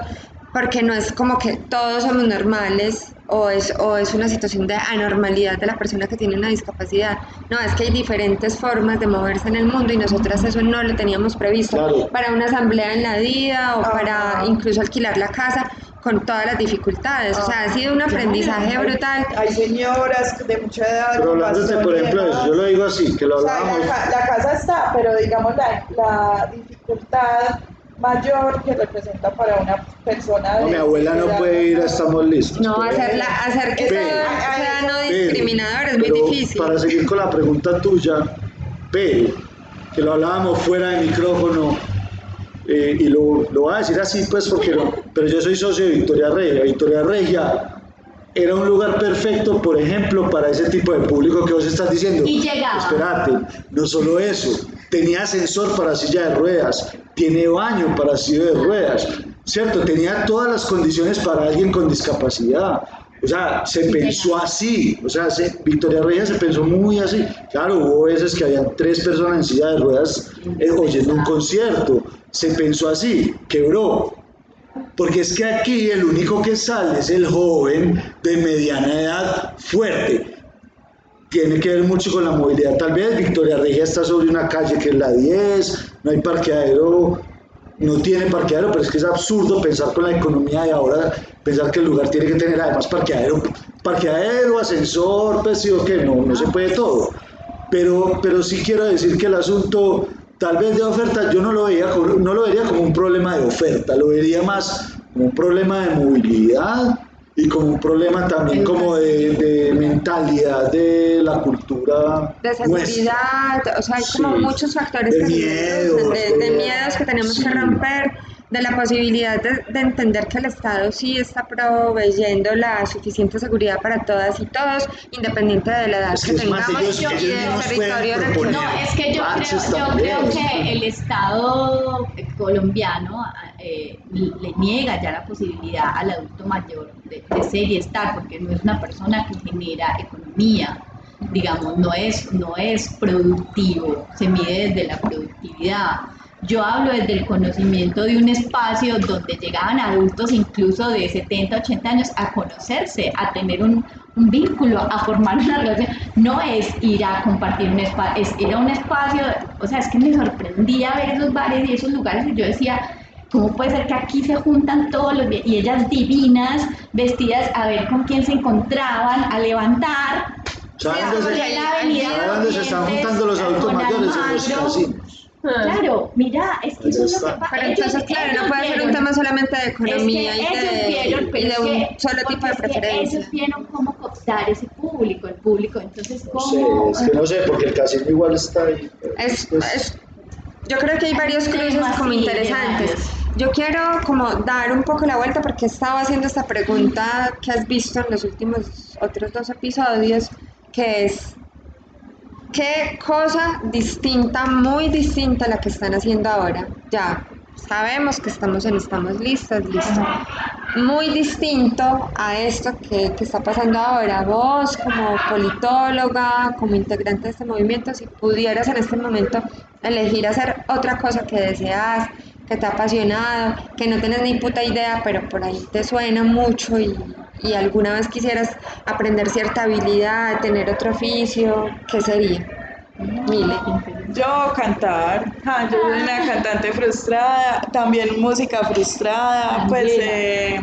porque no es como que todos somos normales o es, o es una situación de anormalidad de la persona que tiene una discapacidad. No, es que hay diferentes formas de moverse en el mundo y nosotras eso no lo teníamos previsto Claro. para una asamblea en la vida o Ajá. para incluso alquilar la casa con todas las dificultades. O sea, ha sido un aprendizaje brutal. Hay señoras de mucha edad. Pero hablándote, por ejemplo, eso, yo lo digo así, que lo O sea, hablábamos... la, la casa está, pero digamos la, la dificultad mayor que representa para una persona No, de mi abuela no puede ir a Estamos Listos. No, pero- hacerla, hacer que Pero- todo sea no pero- discriminador es muy pero difícil. Para seguir con la pregunta tuya, pero, que lo hablábamos fuera de micrófono, eh, y lo, lo voy a decir así, pues, porque no, pero yo soy socio de Victoria Regia. Victoria Regia era un lugar perfecto, por ejemplo, para ese tipo de público que vos estás diciendo. Y llegaba. Espérate, no solo eso, tenía ascensor para silla de ruedas, tiene baño para silla de ruedas, ¿cierto? Tenía todas las condiciones para alguien con discapacidad. O sea, se pensó así, o sea, se- Victoria Regia se pensó muy así. Claro, hubo veces que habían tres personas en silla de ruedas eh, oyendo un concierto, se pensó así, quebró, porque es que aquí el único que sale es el joven de mediana edad fuerte. Tiene que ver mucho con la movilidad. Tal vez Victoria Regia está sobre una calle que es la 10, no hay parqueadero, no tiene parqueadero, pero es que es absurdo pensar con la economía de ahora, pensar que el lugar tiene que tener además parqueadero, parqueadero, ascensor, pues que no, no se puede todo. Pero, pero sí quiero decir que el asunto tal vez de oferta yo no lo veía no lo vería como un problema de oferta, lo vería más como un problema de movilidad y como un problema también como de, de mentalidad de la cultura de seguridad, o sea, hay como Sí. muchos factores De que miedos, de, de de- miedos que tenemos sí. que romper, de la posibilidad de, de entender que el Estado sí está proveyendo la suficiente seguridad para todas y todos, independiente de la edad Es que, que es más, tengamos ellos- y del territorio en el que proponer. No, es que yo Parches creo, yo creo que el Estado colombiano eh, le niega ya la posibilidad al adulto mayor de, de ser y estar, porque no es una persona que genera economía, digamos, no es, no es productivo, se mide desde la productividad. Yo hablo desde el conocimiento de un espacio donde llegaban adultos incluso de 70, 80 años a conocerse, a tener un, un vínculo, a formar una relación. No es ir a compartir un espacio, es ir a un espacio, o sea, es que me sorprendía ver esos bares y esos lugares y yo decía, ¿cómo puede ser que aquí se juntan todos los días y ellas divinas, vestidas a ver con quién se encontraban, a levantar? ¿Saben dónde se- ahí- avenida ¿saben dónde se están juntando los adultos con mayores? En los casinos. Claro, mira, es que eso es lo que pasa. Pero entonces, claro, no puede ser un tema solamente de economía y de, vieron, y pero de es un que- solo tipo de porque es que preferencia. Ellos vieron cómo cooptar ese público, el público, entonces No cómo... sé, es que no sé, porque el casino igual está ahí. Es, Pues, es- yo creo que hay varios cruces como interesantes. Yo quiero como dar un poco la vuelta porque estaba haciendo esta pregunta que has visto en los últimos otros dos episodios, que es ¿qué cosa distinta, muy distinta a la que están haciendo ahora? Ya, sabemos que estamos en Estamos Listas, listo. Muy distinto a esto que, que está pasando ahora. Vos, como politóloga, como integrante de este movimiento, si pudieras en este momento elegir hacer otra cosa que deseas, que te ha apasionado, que no tienes ni puta idea, pero por ahí te suena mucho y, y alguna vez quisieras aprender cierta habilidad, tener otro oficio, ¿qué sería? Mile. Yo cantar, ah, yo soy una cantante frustrada, también música frustrada, pues eh,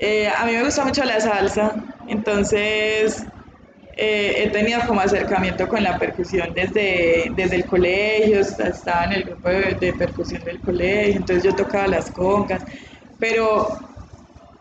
eh, a mí me gusta mucho la salsa, entonces eh, he tenido como acercamiento con la percusión desde, desde el colegio, estaba en el grupo de, de percusión del colegio, entonces yo tocaba las congas, pero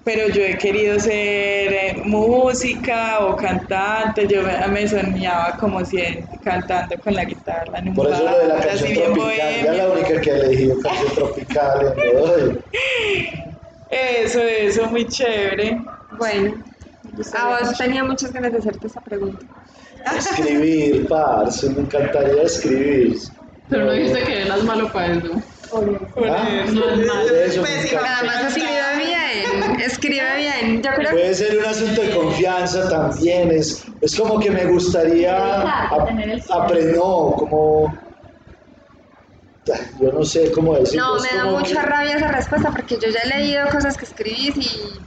pero yo he querido ser eh, música o cantante, yo me, me soñaba como si cantando con la guitarra en un Por eso lo de la bar, canción así bien tropical, ya la única que ha elegido canción tropical. ¿no? (laughs) Eso, eso, muy chévere. Bueno, Me gustaría a vos tenía muchas ganas de hacerte esa pregunta. Escribir, parce, me encantaría escribir. Pero no dijiste que eras malo para eso. Ah, No es malo. eso me Pues, encanta. Además escribe bien, escribe bien. Yo creo que Puede ser un asunto de confianza también, es, es como que me gustaría tener el aprender, no, como, yo no sé cómo decirlo. no, es me da como mucha que- rabia esa respuesta porque yo ya he leído cosas que escribís y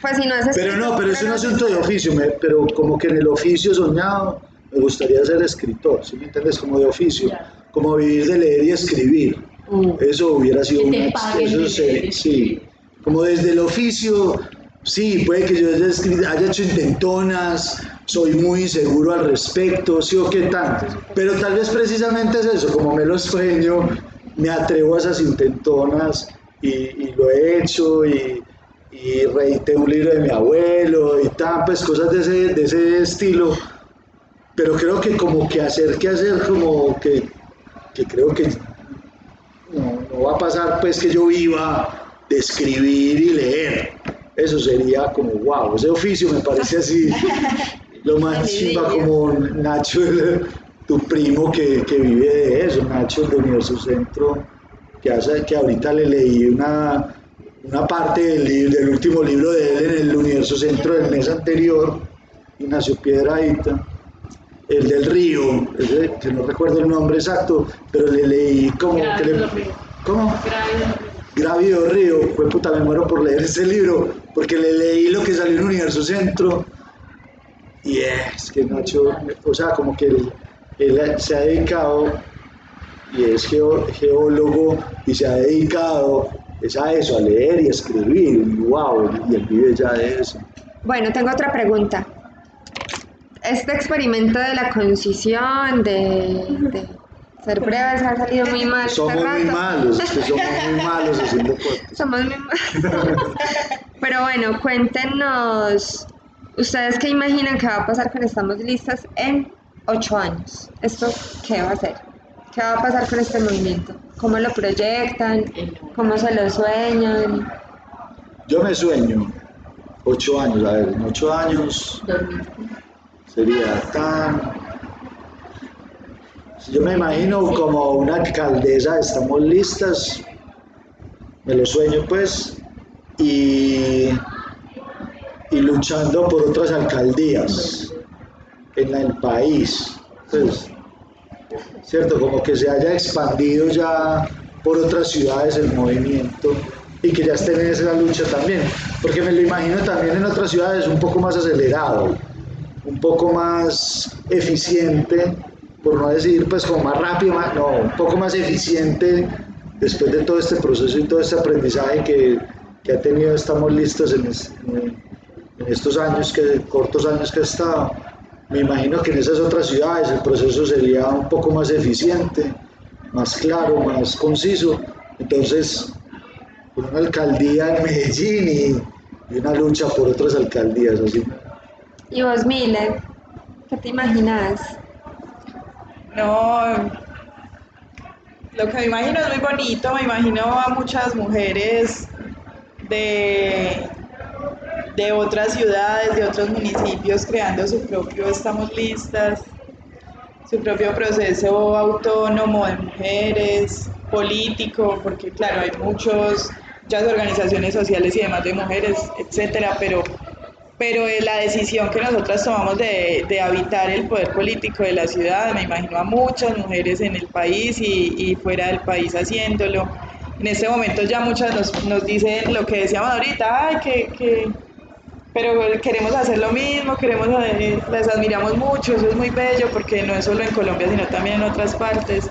pues si no es Pero no, pero es un asunto de oficio, me- pero como que en el oficio soñado me gustaría ser escritor, ¿sí me entiendes? Como de oficio, como vivir de leer y escribir. Uh, Eso hubiera sido una eso leer y sí. Como desde el oficio, sí, puede que yo haya, haya hecho intentonas, soy muy inseguro al respecto, sí o qué tanto. Pero tal vez precisamente es eso, como me lo sueño, me atrevo a esas intentonas y, y lo he hecho y, y reedité un libro de mi abuelo y tal, pues cosas de ese, de ese estilo. Pero creo que como que hacer, que hacer, como que, que creo que no, no va a pasar pues que yo viva de escribir y leer. Eso sería como, wow, ese oficio me parece así (laughs) lo más chimba como Nacho, el- (laughs) tu primo que, que vive de eso, Nacho de Universo Centro, que, hace, que ahorita le leí una, una parte del, último libro de él en el Universo Centro del mes anterior, Ignacio Piedradita el del río, ese, que no recuerdo el nombre exacto, pero le leí como que le. ¿Cómo? Gracias. Grávido Río, fue puta, me muero por leer ese libro, porque le leí lo que salió en Universo Centro. Y es que Nacho, o sea, como que él, él se ha dedicado y es geólogo y se ha dedicado es a eso, a leer y a escribir. Y wow, y él vive ya de eso. Bueno, tengo otra pregunta. Este experimento de la concisión, de, de ser breves, ha salido muy mal. este Somos muy malos, es que somos muy malos haciendo podcast. Somos muy malos. (laughs) Pero bueno, cuéntenos, ¿ustedes qué imaginan que va a pasar cuando estamos listas en ocho años? ¿Esto qué va a ser? ¿Qué va a pasar con este movimiento? ¿Cómo lo proyectan? ¿Cómo se lo sueñan? Yo me sueño ocho años, a ver, en ocho años sería tan... Yo me imagino como una alcaldesa, estamos listas, me lo sueño pues, y, y luchando por otras alcaldías en el país, pues, ¿cierto? Como que se haya expandido ya por otras ciudades el movimiento y que ya estén en esa lucha también, porque me lo imagino también en otras ciudades un poco más acelerado, un poco más eficiente, por no decir pues como más rápido, no, un poco más eficiente después de todo este proceso y todo este aprendizaje que, que ha tenido Estamos Listos en estos años, que, cortos años que ha estado. Me imagino que en esas otras ciudades el proceso sería un poco más eficiente, más claro, más conciso. Entonces, una alcaldía en Medellín y, y una lucha por otras alcaldías, así. ¿Y vos, Miller? ¿Qué te imaginas? No, lo que me imagino es muy bonito, me imagino a muchas mujeres de, de otras ciudades, de otros municipios creando su propio Estamos Listas, su propio proceso autónomo de mujeres, político, porque claro, hay muchos, muchas organizaciones sociales y demás de mujeres, etcétera, pero pero la decisión que nosotras tomamos de, de habitar el poder político de la ciudad, me imagino a muchas mujeres en el país y, y fuera del país haciéndolo. En este momento ya muchas nos, nos dicen lo que decíamos ahorita, ay, que, que- pero queremos hacer lo mismo, queremos, eh, las admiramos mucho, eso es muy bello porque no es solo en Colombia, sino también en otras partes.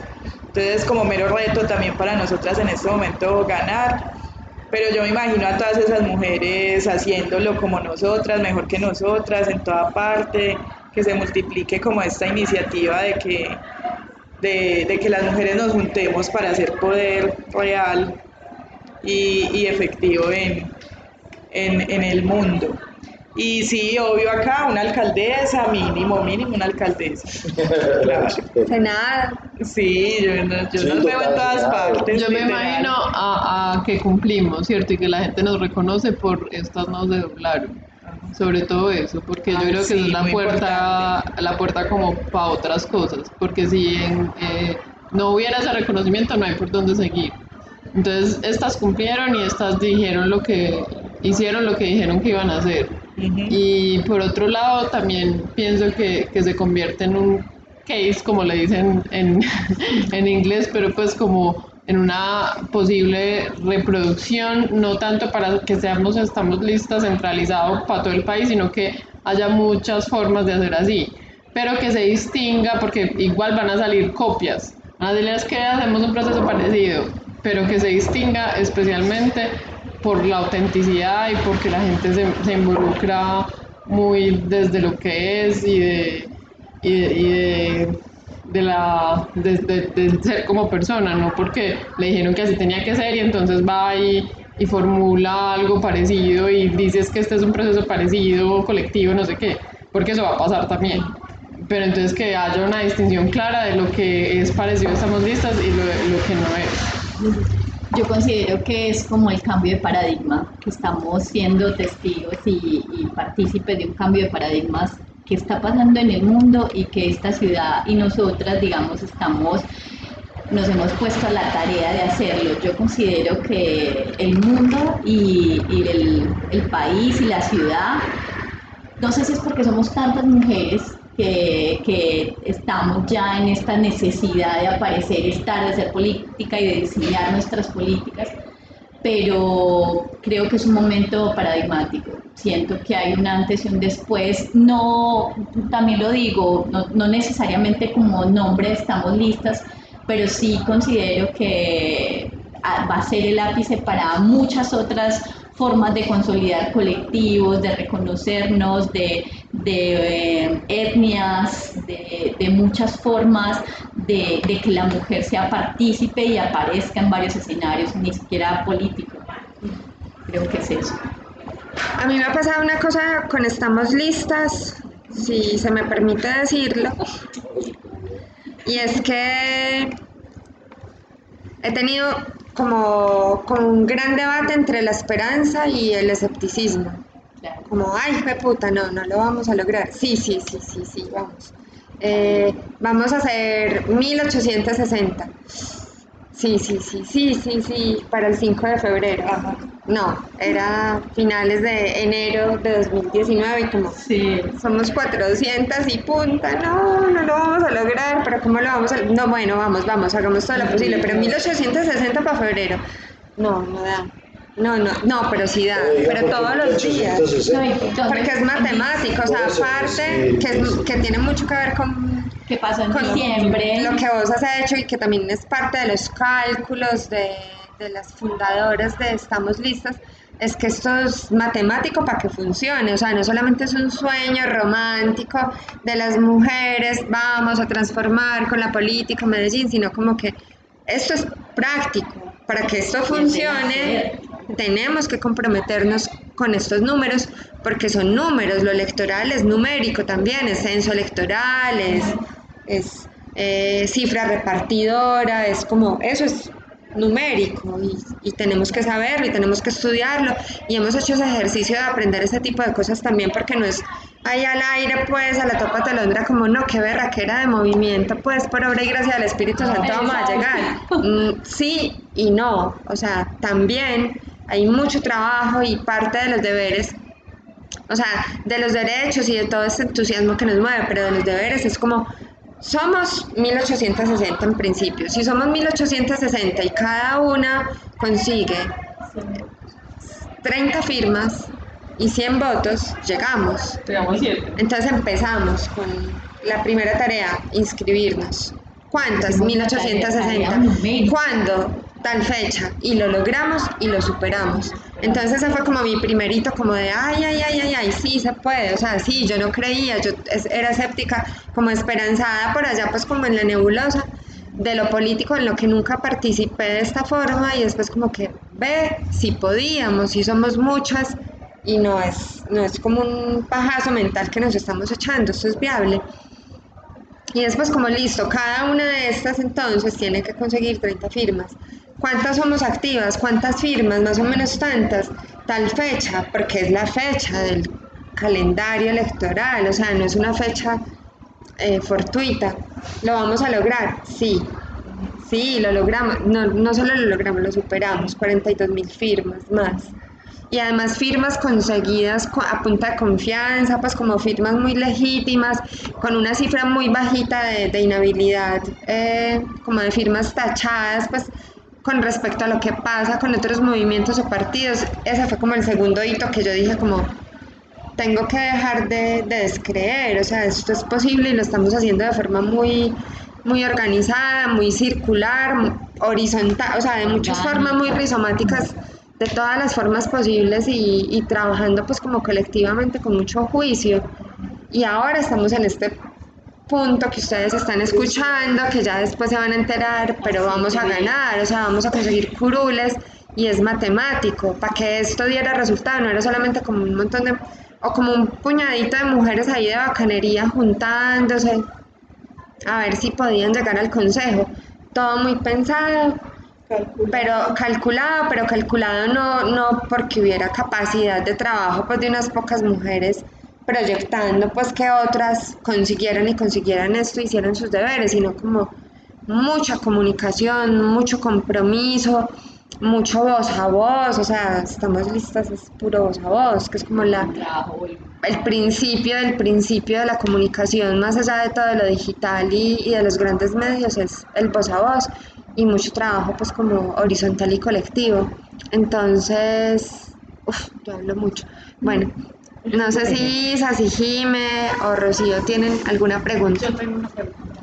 Entonces, como mero reto también para nosotras en este momento ganar. Pero yo me imagino a todas esas mujeres haciéndolo como nosotras, mejor que nosotras, en toda parte, que se multiplique como esta iniciativa de que, de, que las mujeres nos juntemos para hacer poder real y, efectivo en, en el mundo. Y sí, obvio acá, una alcaldesa, mínimo, mínimo una alcaldesa. Claro. (laughs) Senada. Sí, yo, no- yo Sí, los veo en todas partes. Yo me imagino a, a que cumplimos, ¿cierto? Y que la gente nos reconoce por estas nos de doblaron. Sobre todo eso, porque yo creo que es la puerta, la puerta como para otras cosas. Porque si en, eh, no hubiera ese reconocimiento, no hay por dónde seguir. Entonces, estas cumplieron y estas dijeron lo que hicieron lo que dijeron que iban a hacer. Ujú. Y por otro lado, también pienso que, que se convierte en un case, como le dicen en, (laughs) en inglés, pero pues como en una posible reproducción, no tanto para que seamos, estamos listas centralizado para todo el país, sino que haya muchas formas de hacer así, pero que se distinga, porque igual van a salir copias, van a es que hacemos un proceso parecido, pero que se distinga especialmente por la autenticidad y porque la gente se, se involucra muy desde lo que es y de, y de, de- la de ser como persona, no porque le dijeron que así tenía que ser y entonces va y, y formula algo parecido y dices que este es un proceso parecido, colectivo, no sé qué, porque eso va a pasar también. Pero entonces que haya una distinción clara de lo que es parecido, estamos listas, y lo, lo que no es. Yo considero que es como el cambio de paradigma, que estamos siendo testigos y, partícipes de un cambio de paradigmas que está pasando en el mundo y que esta ciudad y nosotras, digamos, estamos, nos hemos puesto a la tarea de hacerlo. Yo considero que el mundo y, y el, el país y la ciudad, no sé si es porque somos tantas mujeres que, que estamos ya en esta necesidad de aparecer, estar, de hacer política y de diseñar nuestras políticas, pero creo que es un momento paradigmático. Siento que hay un antes y un después. No, también lo digo, no, no necesariamente como nombre estamos listas, pero sí considero que ah, va a ser el ápice para muchas otras formas de consolidar colectivos, de reconocernos, de, eh, etnias, de, muchas formas de, de, que la mujer sea partícipe y aparezca en varios escenarios, ni siquiera políticos. Creo que es eso. A mí me ha pasado una cosa con Estamos Listas, si se me permite decirlo, y es que he tenido como, como, un gran debate entre la esperanza y el escepticismo. Como, ay, qué puta, no, no lo vamos a lograr. Sí, sí, sí, sí, sí, vamos. Eh, vamos a hacer 1860. Sí, sí, sí, sí, sí, sí, para el 5 de febrero. Ajá. No, era finales de enero de 2019 y como sí. somos 400 y punta, no, no lo vamos a lograr, pero ¿cómo lo vamos a No, bueno, vamos, vamos, hagamos todo lo posible, pero 1860 para febrero. No, no da. No, no, no, pero sí da, pero todos los días. Porque es matemático, o sea, aparte que, es, que tiene mucho que ver con ¿Qué pasó en diciembre? Lo que vos has hecho y que también es parte de los cálculos de, de las fundadoras de Estamos Listas, es que esto es matemático para que funcione, o sea, no solamente es un sueño romántico de las mujeres, vamos a transformar con la política Medellín, sino como que esto es práctico, para que esto funcione tenemos que comprometernos con estos números porque son números, lo electoral es numérico también, es censo electoral, es, es eh, cifra repartidora, es como, eso es numérico y, y, tenemos que saberlo y tenemos que estudiarlo. Y hemos hecho ese ejercicio de aprender ese tipo de cosas también porque no es ahí al aire pues a la topa telondra como no, qué berraquera de movimiento pues por obra y gracia del Espíritu Santo vamos a llegar. Mm, sí y no, o sea también hay mucho trabajo y parte de los deberes o sea, de los derechos y de todo este entusiasmo que nos mueve, pero de los deberes es como somos 1860 en principio. Si somos 1860 y cada una consigue 30 firmas y 100 votos, llegamos. Entonces empezamos con la primera tarea, inscribirnos. ¿Cuántas? 1860. ¿Cuándo? Tal fecha. Y lo logramos y lo superamos. Entonces ese fue como mi primerito, como de, ay, ay, ay, ay, ay, sí se puede. O sea, sí, yo no creía, yo era escéptica, como esperanzada por allá, pues como en la nebulosa de lo político en lo que nunca participé de esta forma y después como que ve si podíamos, si somos muchas y no es, no es como un pajazo mental que nos estamos echando, esto es viable. Y después como listo, cada una de estas entonces tiene que conseguir 30 firmas. ¿Cuántas somos activas? ¿Cuántas firmas? Más o menos tantas. Tal fecha, porque es la fecha del calendario electoral, o sea, no es una fecha eh, fortuita. ¿Lo vamos a lograr? Sí. Sí, lo logramos. No, no solo lo logramos, lo superamos. 42 mil firmas más y además firmas conseguidas a punta de confianza, pues como firmas muy legítimas, con una cifra muy bajita de, de inhabilidad, eh, como de firmas tachadas, pues con respecto a lo que pasa con otros movimientos o partidos. Ese fue como el segundo hito que yo dije como, tengo que dejar de, de descreer, o sea, esto es posible y lo estamos haciendo de forma muy muy organizada, muy circular, horizontal, o sea, de muchas formas muy rizomáticas de todas las formas posibles y, y, trabajando pues como colectivamente con mucho juicio. Y ahora estamos en este punto que ustedes están escuchando, que ya después se van a enterar, pero vamos a ganar, o sea, vamos a conseguir curules y es matemático. Para que esto diera resultado, no era solamente como un montón de, o como un puñadito de mujeres ahí de bacanería juntándose, a ver si podían llegar al consejo. Todo muy pensado, pero calculado, pero calculado no, no porque hubiera capacidad de trabajo pues de unas pocas mujeres proyectando pues que otras consiguieran y consiguieran esto, hicieran sus deberes, sino como mucha comunicación, mucho compromiso, mucho voz a voz, o sea, estamos listas, es puro voz a voz, que es como la, el principio del principio de la comunicación, más allá de todo lo digital y, y de los grandes medios, es el voz a voz y mucho trabajo pues como horizontal y colectivo. Entonces, uff, yo hablo mucho. Bueno, no sé si Sasi Jime o Rocío tienen alguna pregunta. Yo tengo una pregunta.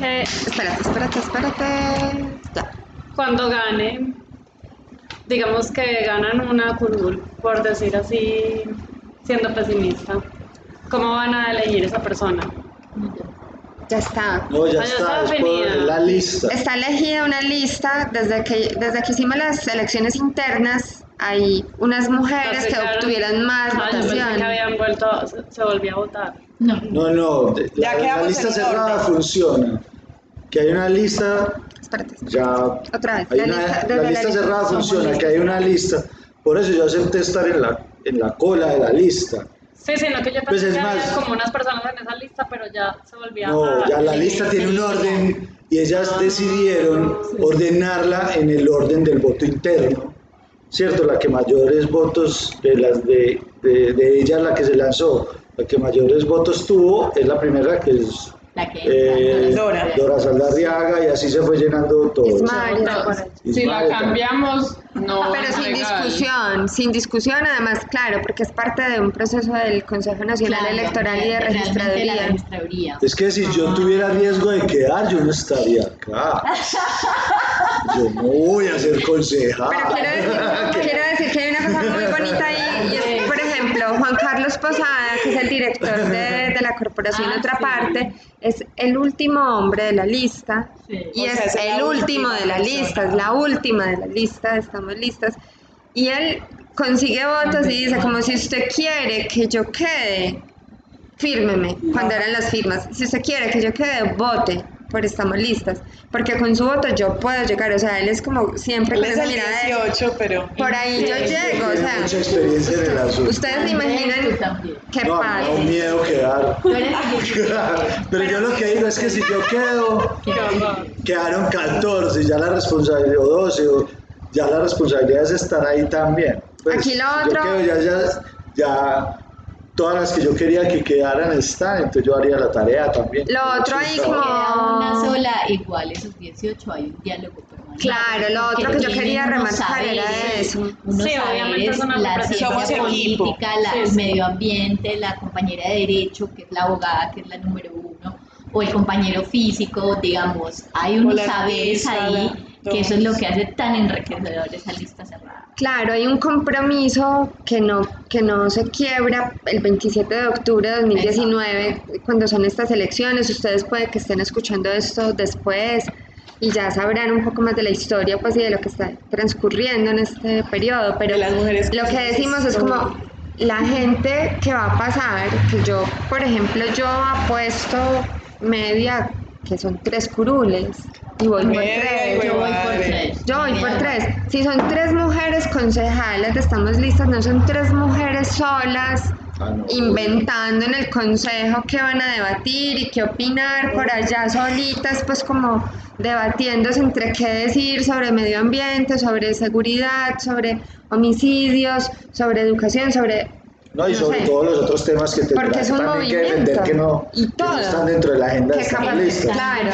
Espérate, espérate, espérate. Ya. cuando gane, digamos que ganan una curul, por decir así, siendo pesimista, ¿cómo van a elegir esa persona? Ya está. No, ya Ah, está, está es la lista. Está elegida una lista desde que, desde que hicimos las elecciones internas. Hay unas mujeres que obtuvieron más Ah, pensé que votación. habían vuelto, se, se volvió a votar. No. No, no, de- Ya la, la lista cerrada orden. funciona. Que hay una lista, Espérate, ya. otra vez. Hay La una- lista- la, desde lista cerrada funciona, que hay una lista. Por eso yo acepté estar en la, en la cola de la lista. Sí, sino que yo Pues pensé es que había más- como unas personas en esa lista, pero ya se volvía No, a... ya la lista tiene un orden y ellas decidieron ordenarla en el orden del voto interno, ¿cierto? La que mayores votos de las de, de, de ella, la que se lanzó, la que mayores votos tuvo, es la primera que es La que eh, Dora. Dora Saldarriaga y así se fue llenando todo. Ismael. Si la cambiamos, no. Ah, pero sin legal. discusión, sin discusión además, claro, porque es parte de un proceso del Consejo Nacional Claro, Electoral y de realmente la registraduría. registraduría. Es que si yo tuviera riesgo de quedar, yo no estaría acá. (laughs) Yo no voy a ser concejal. Pero quiero decir, (laughs) quiero decir que hay una cosa muy bonita ahí, y es, por ejemplo, Juan Carlos Posada, que es el director de, (laughs) de la corporación Ah, Otra sí. Parte, es el último hombre de la lista Sí. y O es sea, es la el último de la lista, es la última de la lista, estamos listas. Y él consigue votos y dice, como si usted quiere que yo quede, fírmeme, cuando eran las firmas. Si usted quiere que yo quede, vote por estamos listas. Porque con su voto yo puedo llegar, o sea, él es como siempre Él con es esa el mirada de, 18, pero... por ahí yo llego, o sea, mucha experiencia en el asunto. ustedes se imaginan qué No, miedo quedar. (laughs) Pero yo lo que digo es que si yo quedo, quedaron 14, ya la responsabilidad, o 12, o ya la responsabilidad es estar ahí también. Pues, Aquí lo otro- Yo quedo, ya, ya, ya todas las que yo quería que quedaran están, entonces yo haría la tarea también. Lo otro ahí como- Queda una sola, igual esos 18 hay un diálogo permanente. Claro, lo otro que yo quería remarcar era eso. Unos Sí, obviamente saberes, es una la ciencia política, la- Sí, el sí. medio ambiente, la compañera de derecho, que es la abogada, que es la número uno, o el compañero físico, digamos, hay unos saberes ahí la- que eso es lo que hace tan enriquecedor esa lista cerrada. Claro, hay un compromiso que no, que no se quiebra el 27 de octubre de 2019, cuando son estas elecciones. Ustedes puede que estén escuchando esto después y ya sabrán un poco más de la historia pues, y de lo que está transcurriendo en este periodo. Pero las mujeres lo que decimos es como la gente que va a pasar, que yo, por ejemplo, yo apuesto media, que son tres curules, y voy por tres. Yo voy por tres. Yo voy por tres. Si son tres mujeres concejales, estamos listas, no son tres mujeres solas Ah, no. inventando en el consejo qué van a debatir y qué opinar por allá solitas, pues como debatiéndose entre qué decir sobre medio ambiente, sobre seguridad, sobre homicidios, sobre educación, sobre No, y no sobre sé. todo los otros temas que tendrán Porque es un también que movimiento. defender que no, Y que no todo. están dentro de la agenda Que capaz-. Claro.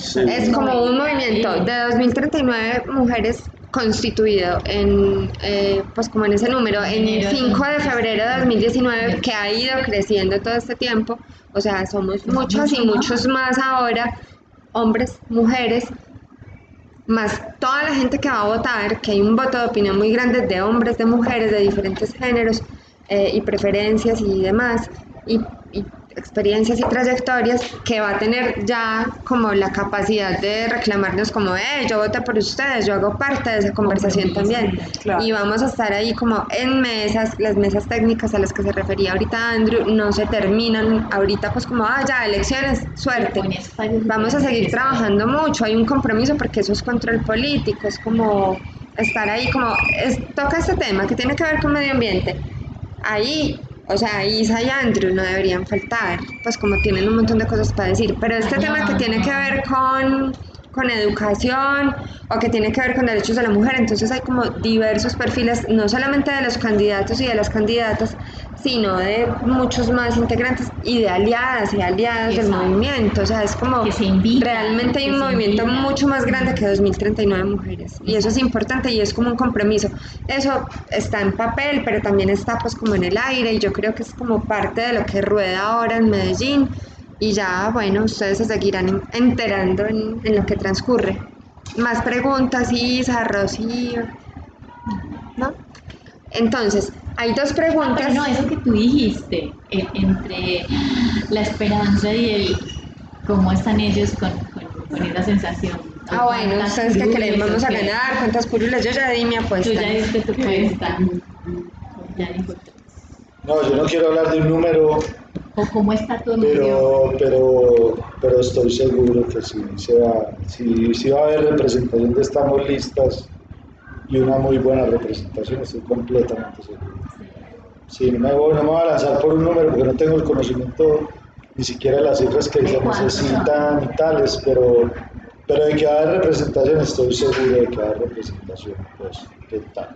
Sí. Es como un movimiento de 2039 mujeres constituido en, eh, pues como en ese número, en de 5 de febrero de 2019, que ha ido creciendo todo este tiempo, o sea, somos muchos y muchos más ahora, hombres, mujeres, más toda la gente que va a votar, que hay un voto de opinión muy grande de hombres, de mujeres, de diferentes géneros eh, y preferencias y demás, y, y experiencias y trayectorias, que va a tener ya como la capacidad de reclamarnos como, eh, yo voté por ustedes, yo hago parte de esa conversación también. Claro. Y vamos a estar ahí como en mesas, las mesas técnicas a las que se refería ahorita Andrew, no se terminan ahorita pues como, ah, ya, elecciones, suerte. Vamos a seguir trabajando mucho, hay un compromiso porque eso es control político, es como estar ahí, como es- toca este tema que tiene que ver con medio ambiente. Ahí, o sea, Isa y Andrew no deberían faltar, pues como tienen un montón de cosas para decir, pero este tema que tiene que ver con con educación o que tiene que ver con derechos de la mujer. Entonces hay como diversos perfiles, no solamente de los candidatos y de las candidatas, sino de muchos más integrantes y de aliadas y aliados del Exacto. movimiento. O sea, es como Que se invita, realmente hay un movimiento invita. mucho más grande que 2039 mujeres. Y eso es importante y es como un compromiso. Eso está en papel, pero también está pues como en el aire y yo creo que es como parte de lo que rueda ahora en Medellín. Y ya, bueno, ustedes se seguirán en- enterando en, en lo que transcurre. Más preguntas, Isa, Rocío. ¿No? Entonces, hay dos Ah, preguntas. pero no, eso que tú dijiste, entre la esperanza y el cómo están ellos con, con, con esa sensación. Ah, bueno, ¿Cuántas ustedes que creen, vamos a ganar, cuántas curulas, yo ya di mi apuesta. Tú ya diste tu apuesta. Ya dijo. No, yo no quiero hablar de un número, O cómo está emoción. pero, pero, pero estoy seguro que sí, se va, sí, sí va a haber representación de Estamos Listas y una muy buena representación, estoy completamente seguro. Sí, no me, voy, no me voy a lanzar por un número porque no tengo el conocimiento ni siquiera de las cifras que ¿De se necesitan y tales, pero, pero de que va a haber representación estoy seguro de que va a haber representación, pues, ¿qué tal?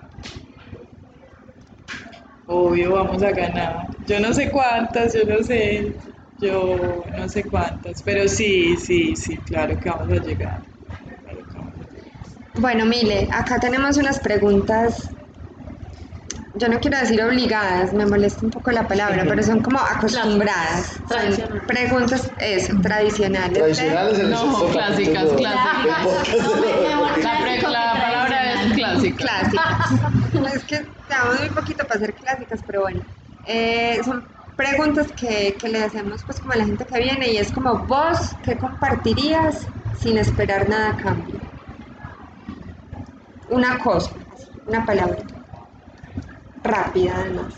Obvio, vamos a ganar. Yo no sé cuántas, yo no sé, yo no sé cuántas, pero sí, sí, sí, claro que vamos a llegar. Claro que vamos a llegar. Bueno, Mile, acá tenemos unas preguntas, yo no quiero decir obligadas, me molesta un poco la palabra, pero son como (laughs) acostumbradas. Son Tradicionales. preguntas, eso, tradicionales. Tradicionales en el No, clásicas, clásicas. La, palabra es clásica. Clásicas. (laughs) es que tenemos muy poquito para ser clásicas, pero bueno. Eh, son preguntas que, que le hacemos pues como a la gente que viene y es como vos, ¿qué compartirías sin esperar nada a cambio? Una cosa, una palabra. Rápida además.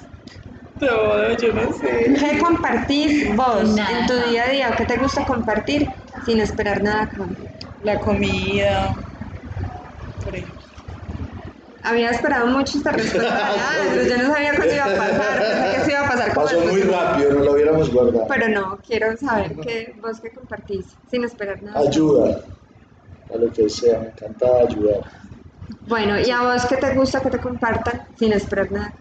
Todo, yo no sé. ¿Qué compartís vos Nada. en tu día a día? ¿Qué te gusta compartir sin esperar nada a cambio? La comida, por ejemplo. Había esperado mucho esta respuesta, (laughs) pero yo no sabía cuándo iba a pasar, pensé que se iba a pasar Pasó muy rápido, no lo hubiéramos guardado. Pero no, quiero saber qué vos qué compartís sin esperar nada. Ayuda, a lo que sea, me encanta ayudar. Bueno, ¿y a vos qué te gusta que te compartan sin esperar nada?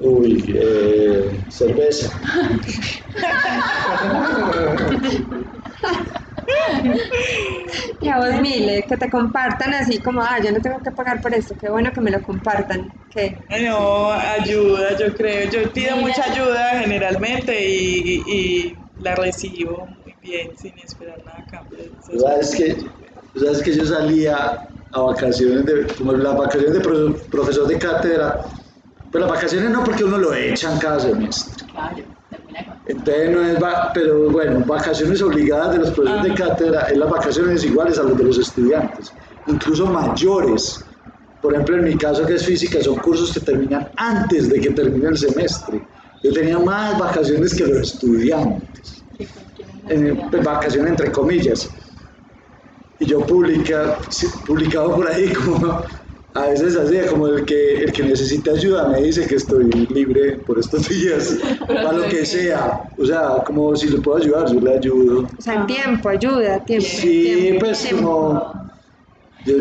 Uy, eh, cerveza. (laughs) (laughs) Y a vos, Mile, que te compartan así como, ah, yo no tengo que pagar por esto, qué bueno que me lo compartan. ¿Qué? No, ayuda, yo creo. Yo pido Mira. mucha ayuda generalmente y, y- y la recibo muy bien sin esperar nada a cambio. Eso es- ¿Sabes que, sabes que yo salía a vacaciones, de, como las vacaciones de pro- profesor de cátedra, pero las vacaciones no porque uno lo echan cada semestre. Claro, Entonces no es, va- pero bueno, vacaciones obligadas de los profesores de Ah. cátedra es las vacaciones iguales a los de los estudiantes, incluso mayores. Por ejemplo, en mi caso que es física, son cursos que terminan antes de que termine el semestre. Yo tenía más vacaciones que los estudiantes, en- pues, vacaciones entre comillas. Y yo publica, publicaba por ahí como, a veces hacía como el que, el que necesita ayuda me dice que estoy libre por estos (laughs) días, para lo que sea. O sea, como si le puedo ayudar, yo le ayudo. O sea, tiempo, ayuda, tiempo. Sí, tiempo, pues tiempo. como... yo-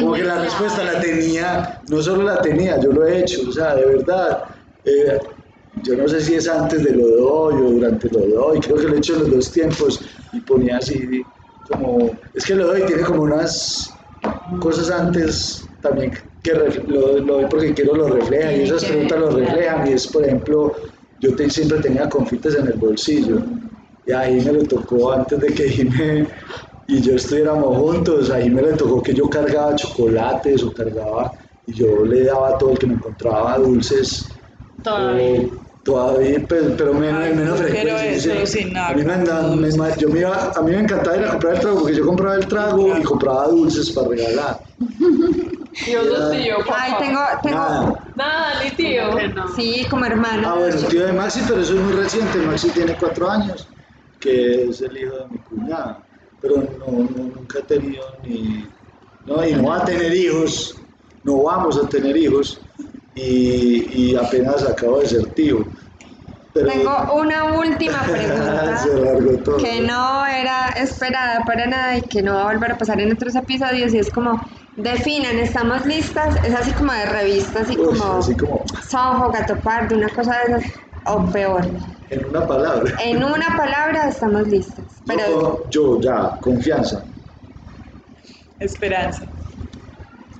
como que la respuesta la tenía, no solo la tenía, yo lo he hecho, o sea, de verdad. eh, yo no sé si es antes de lo de hoy o durante lo de hoy, creo que lo he hecho en los dos tiempos y ponía así como, es que lo de hoy tiene como unas cosas antes también que lo, lo doy porque quiero lo refleja y esas preguntas lo reflejan y es por ejemplo, yo te- siempre tenía confites en el bolsillo y ahí me le tocó antes de que (laughs) Jimé y yo estuviéramos juntos, ahí me le tocó que yo cargaba chocolates o cargaba y yo le daba todo el que me encontraba dulces. Todavía. eh, todavía, pues, pero menos, Ay, en menos frecuencia. eso sí. sin nada, A mí me, con andaban- me- dulces. yo me iba- a mí me encantaba ir a comprar el trago porque yo compraba el trago y compraba dulces para regalar. (laughs) Yo los tío, papá. Ay, tengo, tengo, Nada. Nada, ni tío. No. sí, como hermano. Ah, bueno, el tío de Maxi, pero eso es muy reciente. Maxi tiene cuatro años, que es el hijo de mi cuñada. Pero no, no, nunca he tenido ni. No, y no va a tener hijos. No vamos a tener hijos. Y, y apenas acabo de ser tío. Pero- Tengo una última (laughs) pregunta que no era esperada para nada y que no va a volver a pasar en otros episodios y es como definan, estamos listas, es así como de revista, así Uy, como así como Soho, Gato Pardo, una cosa de esas, o peor. en una palabra. En una palabra estamos listas, pero Yo, yo ya, confianza. Esperanza.